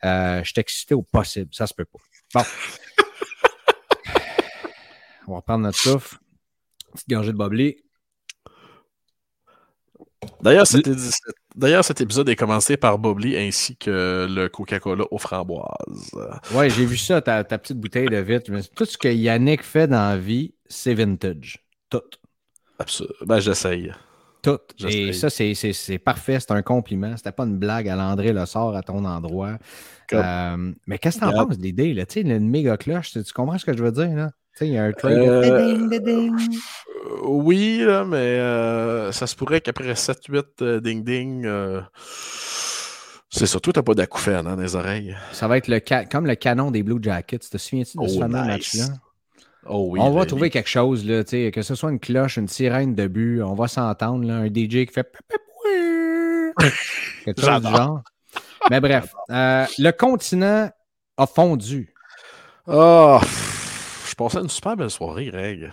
Euh, je suis excité au possible. Ça se peut pas. Bon. on va prendre notre souffle. Petite gorgée de bubbly. D'ailleurs, cet, épisode est commencé par Bobly ainsi que le Coca-Cola aux framboises. Ouais, j'ai vu ça, ta, ta petite bouteille de vitre. Tout ce que Yannick fait dans la vie, c'est vintage. Tout. Absol- Ben, j'essaye. Tout. Et ça, c'est- c'est c'est parfait. C'est un compliment. C'était pas une blague à l'André Le sort à ton endroit. Euh, mais qu'est-ce que t'en Regarde. penses de l'idée? là? Tu sais, une méga cloche, tu tu comprends ce que je veux dire? là? Tu sais, il y a un trade. Euh. Euh, Oui, là, mais euh, ça se pourrait qu'après 7-8 euh, ding-ding, euh, c'est surtout, t'as pas d'acouphène hein, dans les oreilles. Ça va être le ca- comme le canon des Blue Jackets. Te souviens-tu de ce Oh, nice. match-là? Oh oui. on va le- trouver quelque chose, là, que ce soit une cloche, une sirène de but, on va s'entendre, là, un DJ qui fait quelque chose du genre. Mais bref, euh, le continent a fondu. Ah, pff, je passais une super belle soirée, Greg.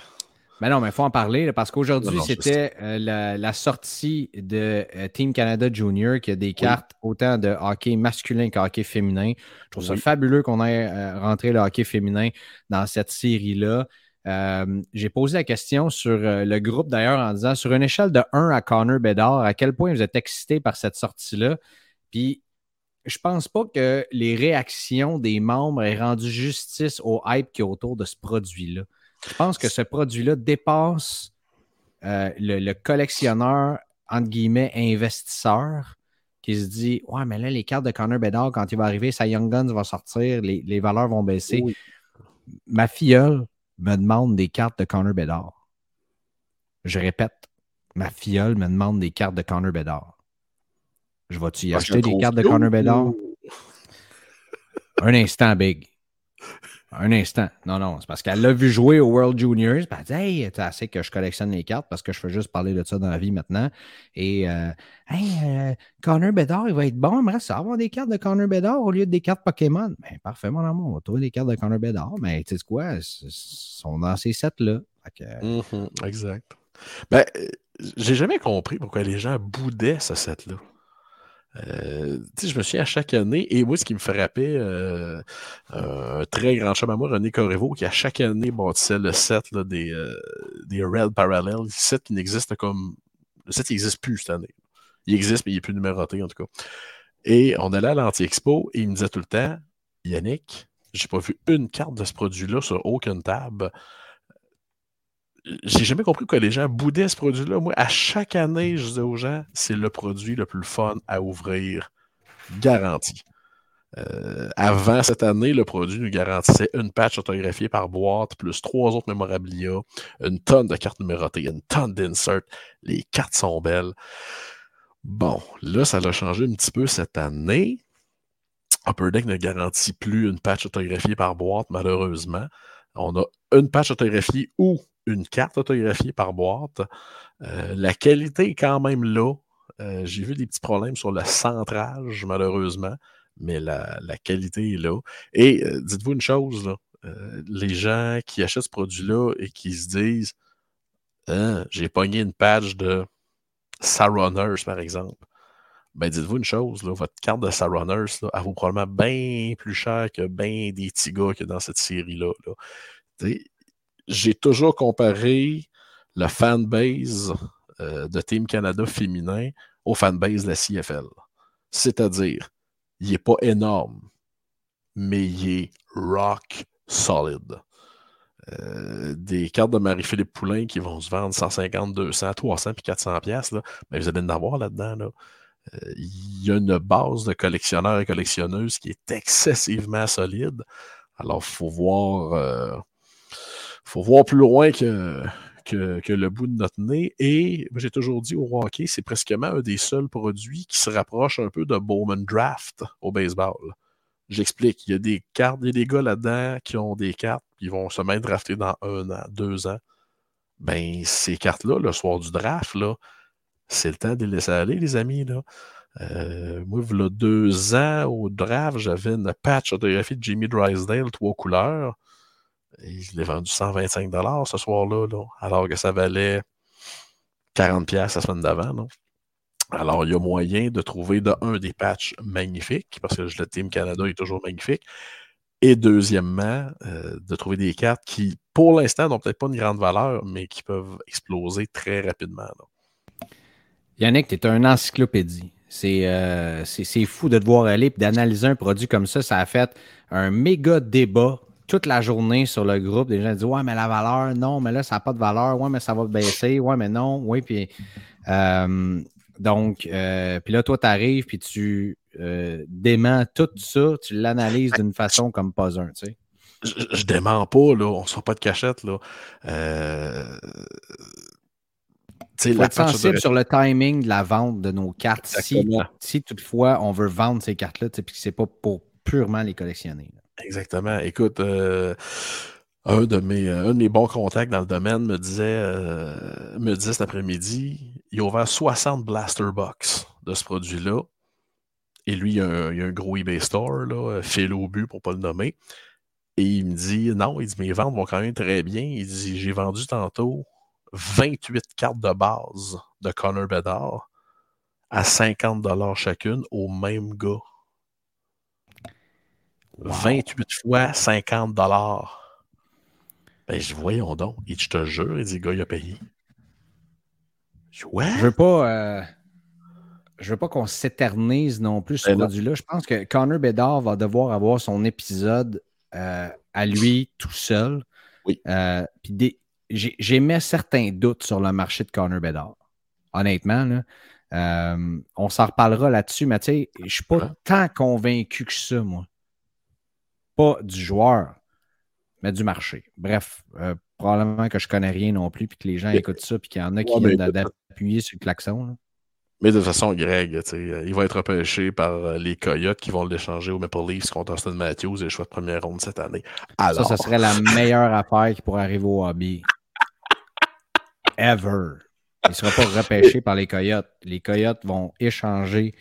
Mais non, mais il faut en parler là, parce qu'aujourd'hui, c'était euh, la, la sortie de euh, Team Canada Junior qui a des cartes autant de hockey masculin que hockey féminin. Je trouve ça fabuleux qu'on ait euh, rentré le hockey féminin dans cette série-là. J'ai posé la question sur le groupe d'ailleurs en disant sur une échelle de 1 à Connor Bedard, à quel point vous êtes excité par cette sortie-là? Puis je pense pas que les réactions des membres aient rendu justice au hype qui est autour de ce produit-là. Je pense que ce produit-là dépasse euh, le, le collectionneur, entre guillemets, investisseur, qui se dit Ouais, mais là, les cartes de Connor Bedard, quand il va arriver, sa Young Guns va sortir, les, les valeurs vont baisser. Oui. Ma filleule me demande des cartes de Connor Bedard. Je répète, ma filleule me demande des cartes de Connor Bedard. Je vais-tu y acheter des cartes de. Connor Bedard? Un instant, Big. Un instant. Non, non, c'est parce qu'elle l'a vu jouer au World Juniors. puis Elle dit Hey, tu assez que je collectionne les cartes parce que je fais juste parler de ça dans la vie maintenant. Et euh, Hey, euh, Connor Bedard, il va être bon. Reste à avoir des cartes de Connor Bedard au lieu des cartes Pokémon. Ben, parfait, mon amour. On va trouver des cartes de Connor Bedard. Mais tu sais quoi? Elles sont dans ces sets-là. Que, Mhm, exact. Ben, euh, j'ai jamais compris pourquoi les gens boudaient ce set-là. Euh, je me suis à chaque année, et moi, ce qui me frappait, euh, un très grand chum à moi, René Corriveau, qui à chaque année bâtissait le set des, euh, des Red Parallel, le set qui n'existe comme. Le set, n'existe plus cette année. Il existe, mais il n'est plus numéroté, en tout cas. Et on allait à l'Anti-Expo, et il me disait tout le temps Yannick, j'ai pas vu une carte de ce produit-là sur aucune table j'ai jamais compris pourquoi les gens boudaient ce produit-là. Moi, à chaque année, je disais aux gens, c'est le produit le plus fun à ouvrir, garanti. Euh, avant cette année, le produit nous garantissait une patch autographiée par boîte, plus trois autres mémorabilia, une tonne de cartes numérotées, une tonne d'inserts. Les cartes sont belles. Bon, là, ça l'a changé un petit peu cette année. Upper Deck ne garantit plus une patch autographiée par boîte, malheureusement. On a une patch autographiée ou une carte autographiée par boîte. Euh, la qualité est quand même là. Euh, J'ai vu des petits problèmes sur le centrage, malheureusement, mais la, la qualité est là. Et euh, dites-vous une chose, là, les gens qui achètent ce produit-là et qui se disent Hein, j'ai pogné une patch de Sarunners, par exemple. Ben, dites-vous une chose, là, votre carte de Sarunners, là, elle vaut probablement bien plus cher que bien des petits gars que dans cette série-là. là. Sais, J'ai toujours comparé le fanbase euh, de Team Canada féminin au fanbase de la CFL. C'est-à-dire, il n'est pas énorme, mais il est rock solid. Euh, des cartes de Marie-Philippe Poulain qui vont se vendre 150, 200, 300 puis 400 pièces vous allez en avoir là-dedans. Là. Euh, Il y a une base de collectionneurs et collectionneuses qui est excessivement solide. Alors, il faut voir, faut voir plus loin que, que, le bout de notre nez. Et j'ai toujours dit au hockey, c'est presque un des seuls produits qui se rapproche un peu de Bowman Draft au baseball. J'explique. Il y a des cartes, il y a des gars là-dedans qui ont des cartes, qui vont se mettre drafter dans un an, deux ans. Ben, ces cartes-là, le soir du draft, là, c'est le temps de les laisser aller, les amis. Là. Euh, moi, il y a deux ans au draft, j'avais une patch autographiée de Jimmy Drysdale, trois couleurs. Et je vendu 125 ce soir-là, là, alors que ça valait 40$ la semaine d'avant. Alors, il y a moyen de trouver de un des patchs magnifiques, parce que le Team Canada est toujours magnifique. Et deuxièmement, euh, de trouver des cartes qui, pour l'instant, n'ont peut-être pas une grande valeur, mais qui peuvent exploser très rapidement. Yannick, tu es un encyclopédie. Euh, c'est fou de te voir aller et d'analyser un produit comme ça. Ça a fait un méga débat toute la journée sur le groupe. Des gens disent Ouais, mais la valeur, non, mais là, ça n'a pas de valeur. Ouais, mais ça va baisser. Ouais, mais non. Oui, puis. Euh, donc, euh, puis là, toi, tu arrives puis tu déments tout ça, tu l'analyses d'une façon comme pas un, tu sais. Je, je dément pas, là. On ne se pas de cachette, là. Faut être sensible sur le timing de la vente de nos cartes. Si, toutefois on veut vendre ces cartes-là, puis que ce n'est pas pour purement les collectionner. Exactement. Écoute, euh, un, de mes, un de mes bons contacts dans le domaine me disait, euh, me disait cet après-midi, il a ouvert 60 blaster box de ce produit-là. Et lui, il y, a un, gros eBay store, là, fil pour ne pas le nommer. Et il me dit, non, il dit, mes ventes vont quand même très bien. Il dit, j'ai vendu tantôt 28 cartes de base de Connor Bedard à 50 chacune au même gars. 28 fois 50 Ben, je voyons donc. Et je te jure, il dit, gars, il a payé. Je veux pas. Euh, je veux pas qu'on s'éternise non plus sur ce ben produit-là. Je pense que Connor Bedard va devoir avoir son épisode euh, à lui tout seul. Oui. Euh, j'émets certains doutes sur le marché de Connor Bedard. Honnêtement, euh, on s'en reparlera là-dessus, mais tu sais, je ne suis pas tant convaincu que ça, moi. Pas du joueur, mais du marché. Bref, euh, probablement que je ne connais rien non plus, puis que les gens écoutent ça, puis qu'il y en a qui viennent d'appuyer sur le klaxon. Mais de toute façon, Greg, il va être repêché par les Coyotes qui vont l'échanger au Maple Leafs contre Austin Matthews et le choix de première ronde cette année. Alors... Ça, ce serait la meilleure affaire qui pourrait arriver au hobby ever. Il ne sera pas repêché par les Coyotes. Les Coyotes vont échanger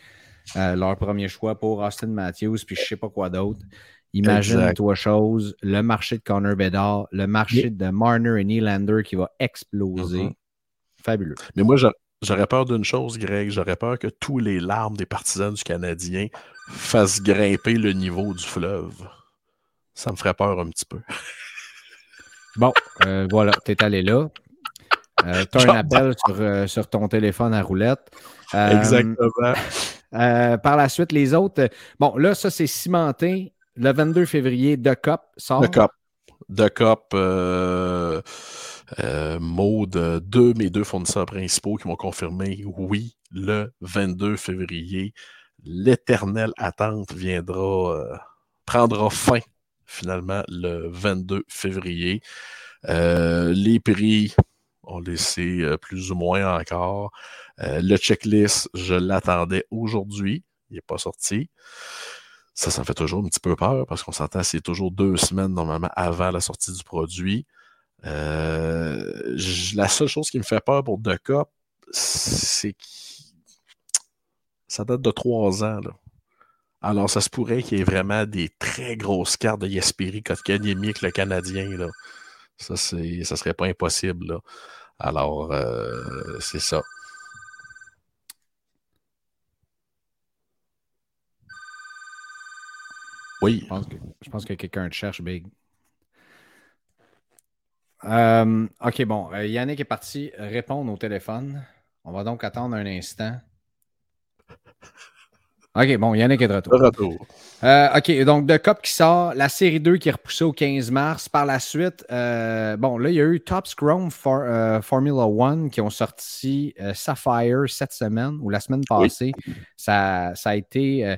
euh, leur premier choix pour Austin Matthews, puis je ne sais pas quoi d'autre. Imagine-toi chose, le marché de Connor Bedard, le marché de Marner et Nylander qui va exploser. Mm-hmm. Fabuleux. Mais moi, j'aurais peur d'une chose, Greg. J'aurais peur que tous les larmes des partisans du Canadien fassent grimper le niveau du fleuve. Ça me ferait peur un petit peu. Bon, euh, voilà, tu es allé là. Euh, tu as un appel euh, sur, ton téléphone à roulette. Euh, Exactement. par la suite, les autres. Bon, là, ça, c'est cimenté. Le 22 février, The Cop sort. The Cop. The Cop. Mode, deux, mes deux fournisseurs principaux qui m'ont confirmé oui, le 22 février, l'éternelle attente viendra, prendra fin finalement le 22 février. les prix, on le sait euh, plus ou moins encore. Euh, le checklist, je l'attendais aujourd'hui. Il n'est pas sorti. Ça, ça me fait toujours un petit peu peur parce qu'on s'entend, c'est toujours deux semaines normalement avant la sortie du produit. Euh, la seule chose qui me fait peur pour The c'est que ça date de trois ans. Alors, ça se pourrait qu'il y ait vraiment des très grosses cartes de Yespiri Kotkaniemi avec le Canadien. Là. Ça, ça serait pas impossible. Là. Alors, euh, c'est ça. Oui. Je pense que, quelqu'un te cherche, Big. Euh, OK, bon. Euh, Yannick est parti répondre au téléphone. On va donc attendre un instant. OK, bon, Yannick est de retour. De retour. Euh, OK, donc The Cup qui sort, la série 2 qui est repoussée au 15 mars. Par la suite, euh, bon, là, il y a eu Top Scrum for, euh, Formula One qui ont sorti Sapphire cette semaine ou la semaine passée. Ça, ça, a été,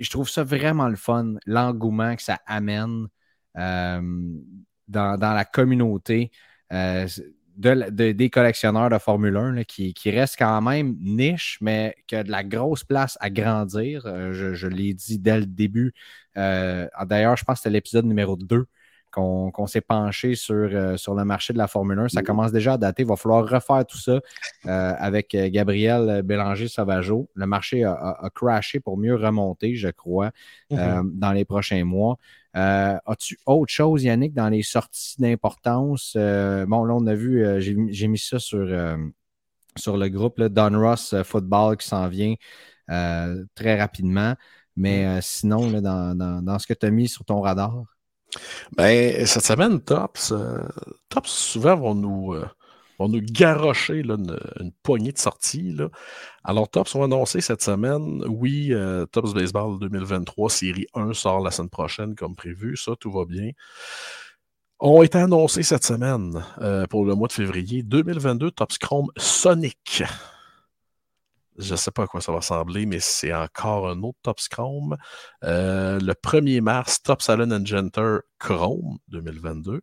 je trouve ça vraiment le fun, l'engouement que ça amène dans, dans, la communauté des collectionneurs de Formule 1 qui, qui restent quand même niche, mais qui a de la grosse place à grandir. Euh, je, l'ai dit dès le début Euh, D'ailleurs, je pense que c'était l'épisode numéro 2 qu'on s'est penché sur, euh, sur le marché de la Formule 1. Ça commence déjà à dater. Il va falloir refaire tout ça euh, avec euh, Gabriel Bélanger-Sauvageau. Le marché a, a- a crashé pour mieux remonter, je crois, euh, dans les prochains mois. As-tu autre chose, Yannick, dans les sorties d'importance? Bon, là, on a vu, j'ai mis ça sur, sur le groupe, là, Don Ross Football qui s'en vient très rapidement. Mais euh, sinon, là, dans, dans- dans ce que tu as mis sur ton radar, Ben, cette semaine, Tops, euh, Tops souvent vont nous, euh, vont nous garrocher une, poignée de sorties. Alors, Tops ont annoncé cette semaine, oui, euh, Tops Baseball 2023, série 1 sort la semaine prochaine comme prévu. Ça, tout va bien. Ont été annoncés cette semaine euh, pour le mois de février 2022, Tops Chrome Sonic. Je ne sais pas à quoi ça va ressembler, mais c'est encore un autre Tops Chrome. Euh, le 1er mars, Tops Allen and Chrome 2022.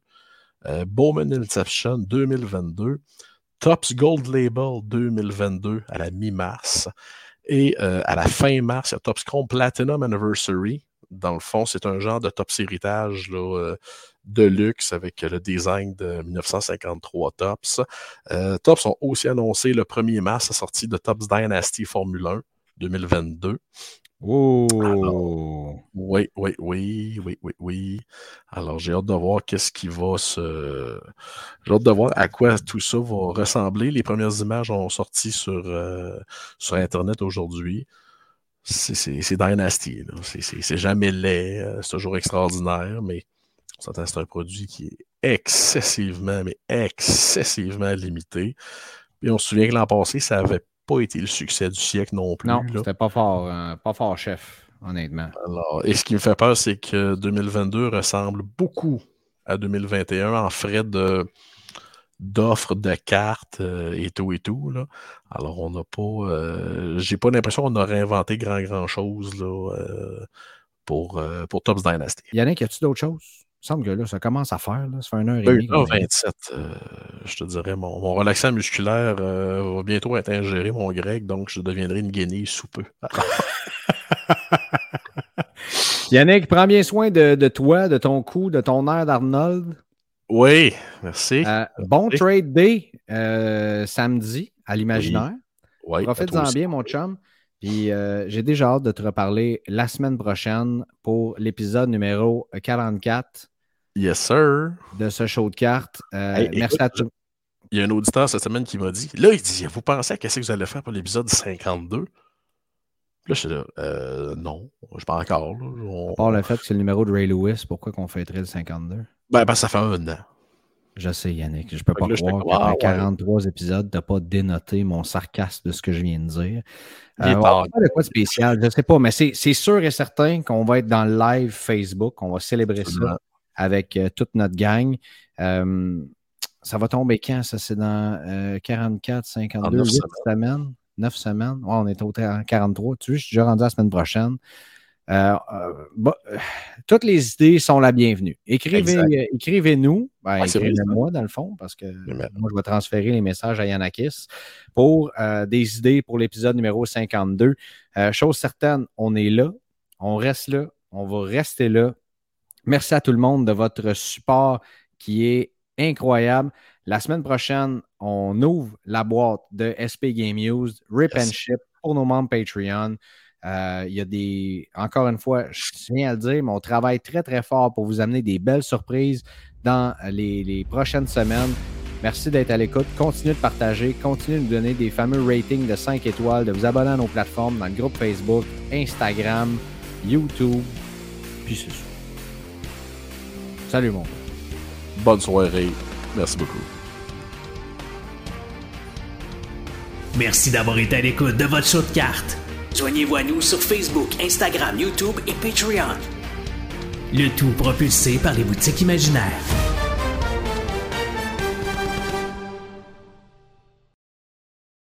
Euh, Bowman Inception 2022. Tops Gold Label 2022 à la mi-mars. Et euh, à la fin mars, il y a Tops Chrome Platinum Anniversary. Dans le fond, c'est un genre de Tops héritage de luxe avec le design de 1953 Tops. Euh, Tops ont aussi annoncé le 1er mars la sortie de Tops Dynasty Formule 1 2022. Oh! Oui, oui, oui, oui, oui, oui. Alors, j'ai hâte de voir qu'est-ce qui va se. J'ai hâte de voir à quoi tout ça va ressembler. Les premières images ont sorti sur, euh, sur Internet aujourd'hui. C'est Dynasty. C'est- jamais laid. euh, C'est toujours extraordinaire, mais s'entend, c'est un produit qui est excessivement, mais excessivement limité. Et on se souvient que l'an passé, ça n'avait pas été le succès du siècle non plus. Non, c'était pas fort, euh, pas fort chef, honnêtement. Alors, et ce qui me fait peur, c'est que 2022 ressemble beaucoup à 2021 en frais de d'offres de cartes euh, et tout et tout. Là. Alors, on n'a pas. euh, J'ai pas l'impression qu'on a réinventé grand grand chose là, euh, pour, euh, pour Tops Dynasty. Yannick, as-tu d'autres choses? Il me semble que là, ça commence à faire. Là. Ça fait une heure et demie. qu'on est- 1h27, euh, je te dirais, mon, mon relaxant musculaire euh, va bientôt être ingéré, mon grec, donc je deviendrai une guenille sous peu. Yannick, prends bien soin de, de toi, de ton cou, de ton air d'Arnold. Oui, merci. Euh, bon Merci. trade day samedi à l'imaginaire. Oui, toi Profite-en bien, mon chum. Puis euh, j'ai déjà hâte de te reparler la semaine prochaine pour l'épisode numéro 44 Yes, sir. de ce show de cartes. Euh, Hey, merci écoute, à tous. Il y a un auditeur cette semaine qui m'a dit Là, il dit Vous pensez à qu'est-ce que vous allez faire pour l'épisode 52 Là, je suis là euh, Non, je suis pas encore. Là. On- À part le fait que c'est le numéro de Ray Lewis, pourquoi qu'on fêterait le 52? Ben, ben, ça fait un an. Je sais, Yannick. Je peux pas que là, croire comme, ah, qu'après ouais. 43 épisodes, tu n'as pas dénoté mon sarcasme de ce que je viens de dire. Euh, on va faire de quoi de spécial? Je sais pas, mais c'est sûr et certain qu'on va être dans le live Facebook. On va célébrer ça. Avec euh, toute notre gang. Euh, ça va tomber quand? Ça, c'est dans euh, 44, 52, En neuf 8 semaines. 9 semaines? Ouais, on est au 30 43. Tu vois, je suis déjà rendu la semaine prochaine. Euh, euh, bah, euh, toutes les idées sont la bienvenue. Écrivez, Exact. euh, écrivez-nous. Ben, Ouais, vrai, écrivez-moi, dans le fond, parce que moi, je vais transférer les messages à Yanakis pour des idées pour l'épisode numéro 52. Euh, chose certaine, on est là. On reste là. On va rester là. Merci à tout le monde de votre support qui est incroyable. La semaine prochaine, on ouvre la boîte de SP Game Used, Rip Yes. and Ship pour nos membres Patreon. Euh, Il y a des. Encore une fois, je tiens à le dire, mais on travaille très, très fort pour vous amener des belles surprises dans les, les prochaines semaines. Merci d'être à l'écoute. Continuez de partager. Continuez de nous donner des fameux ratings de 5 étoiles, de vous abonner à nos plateformes dans le groupe Facebook, Instagram, YouTube. Puis c'est. Salut, mon gars. Bonne soirée. Merci beaucoup. Merci d'avoir été à l'écoute de votre show de cartes. Joignez-vous à nous sur Facebook, Instagram, YouTube et Patreon. Le tout propulsé par les boutiques imaginaires.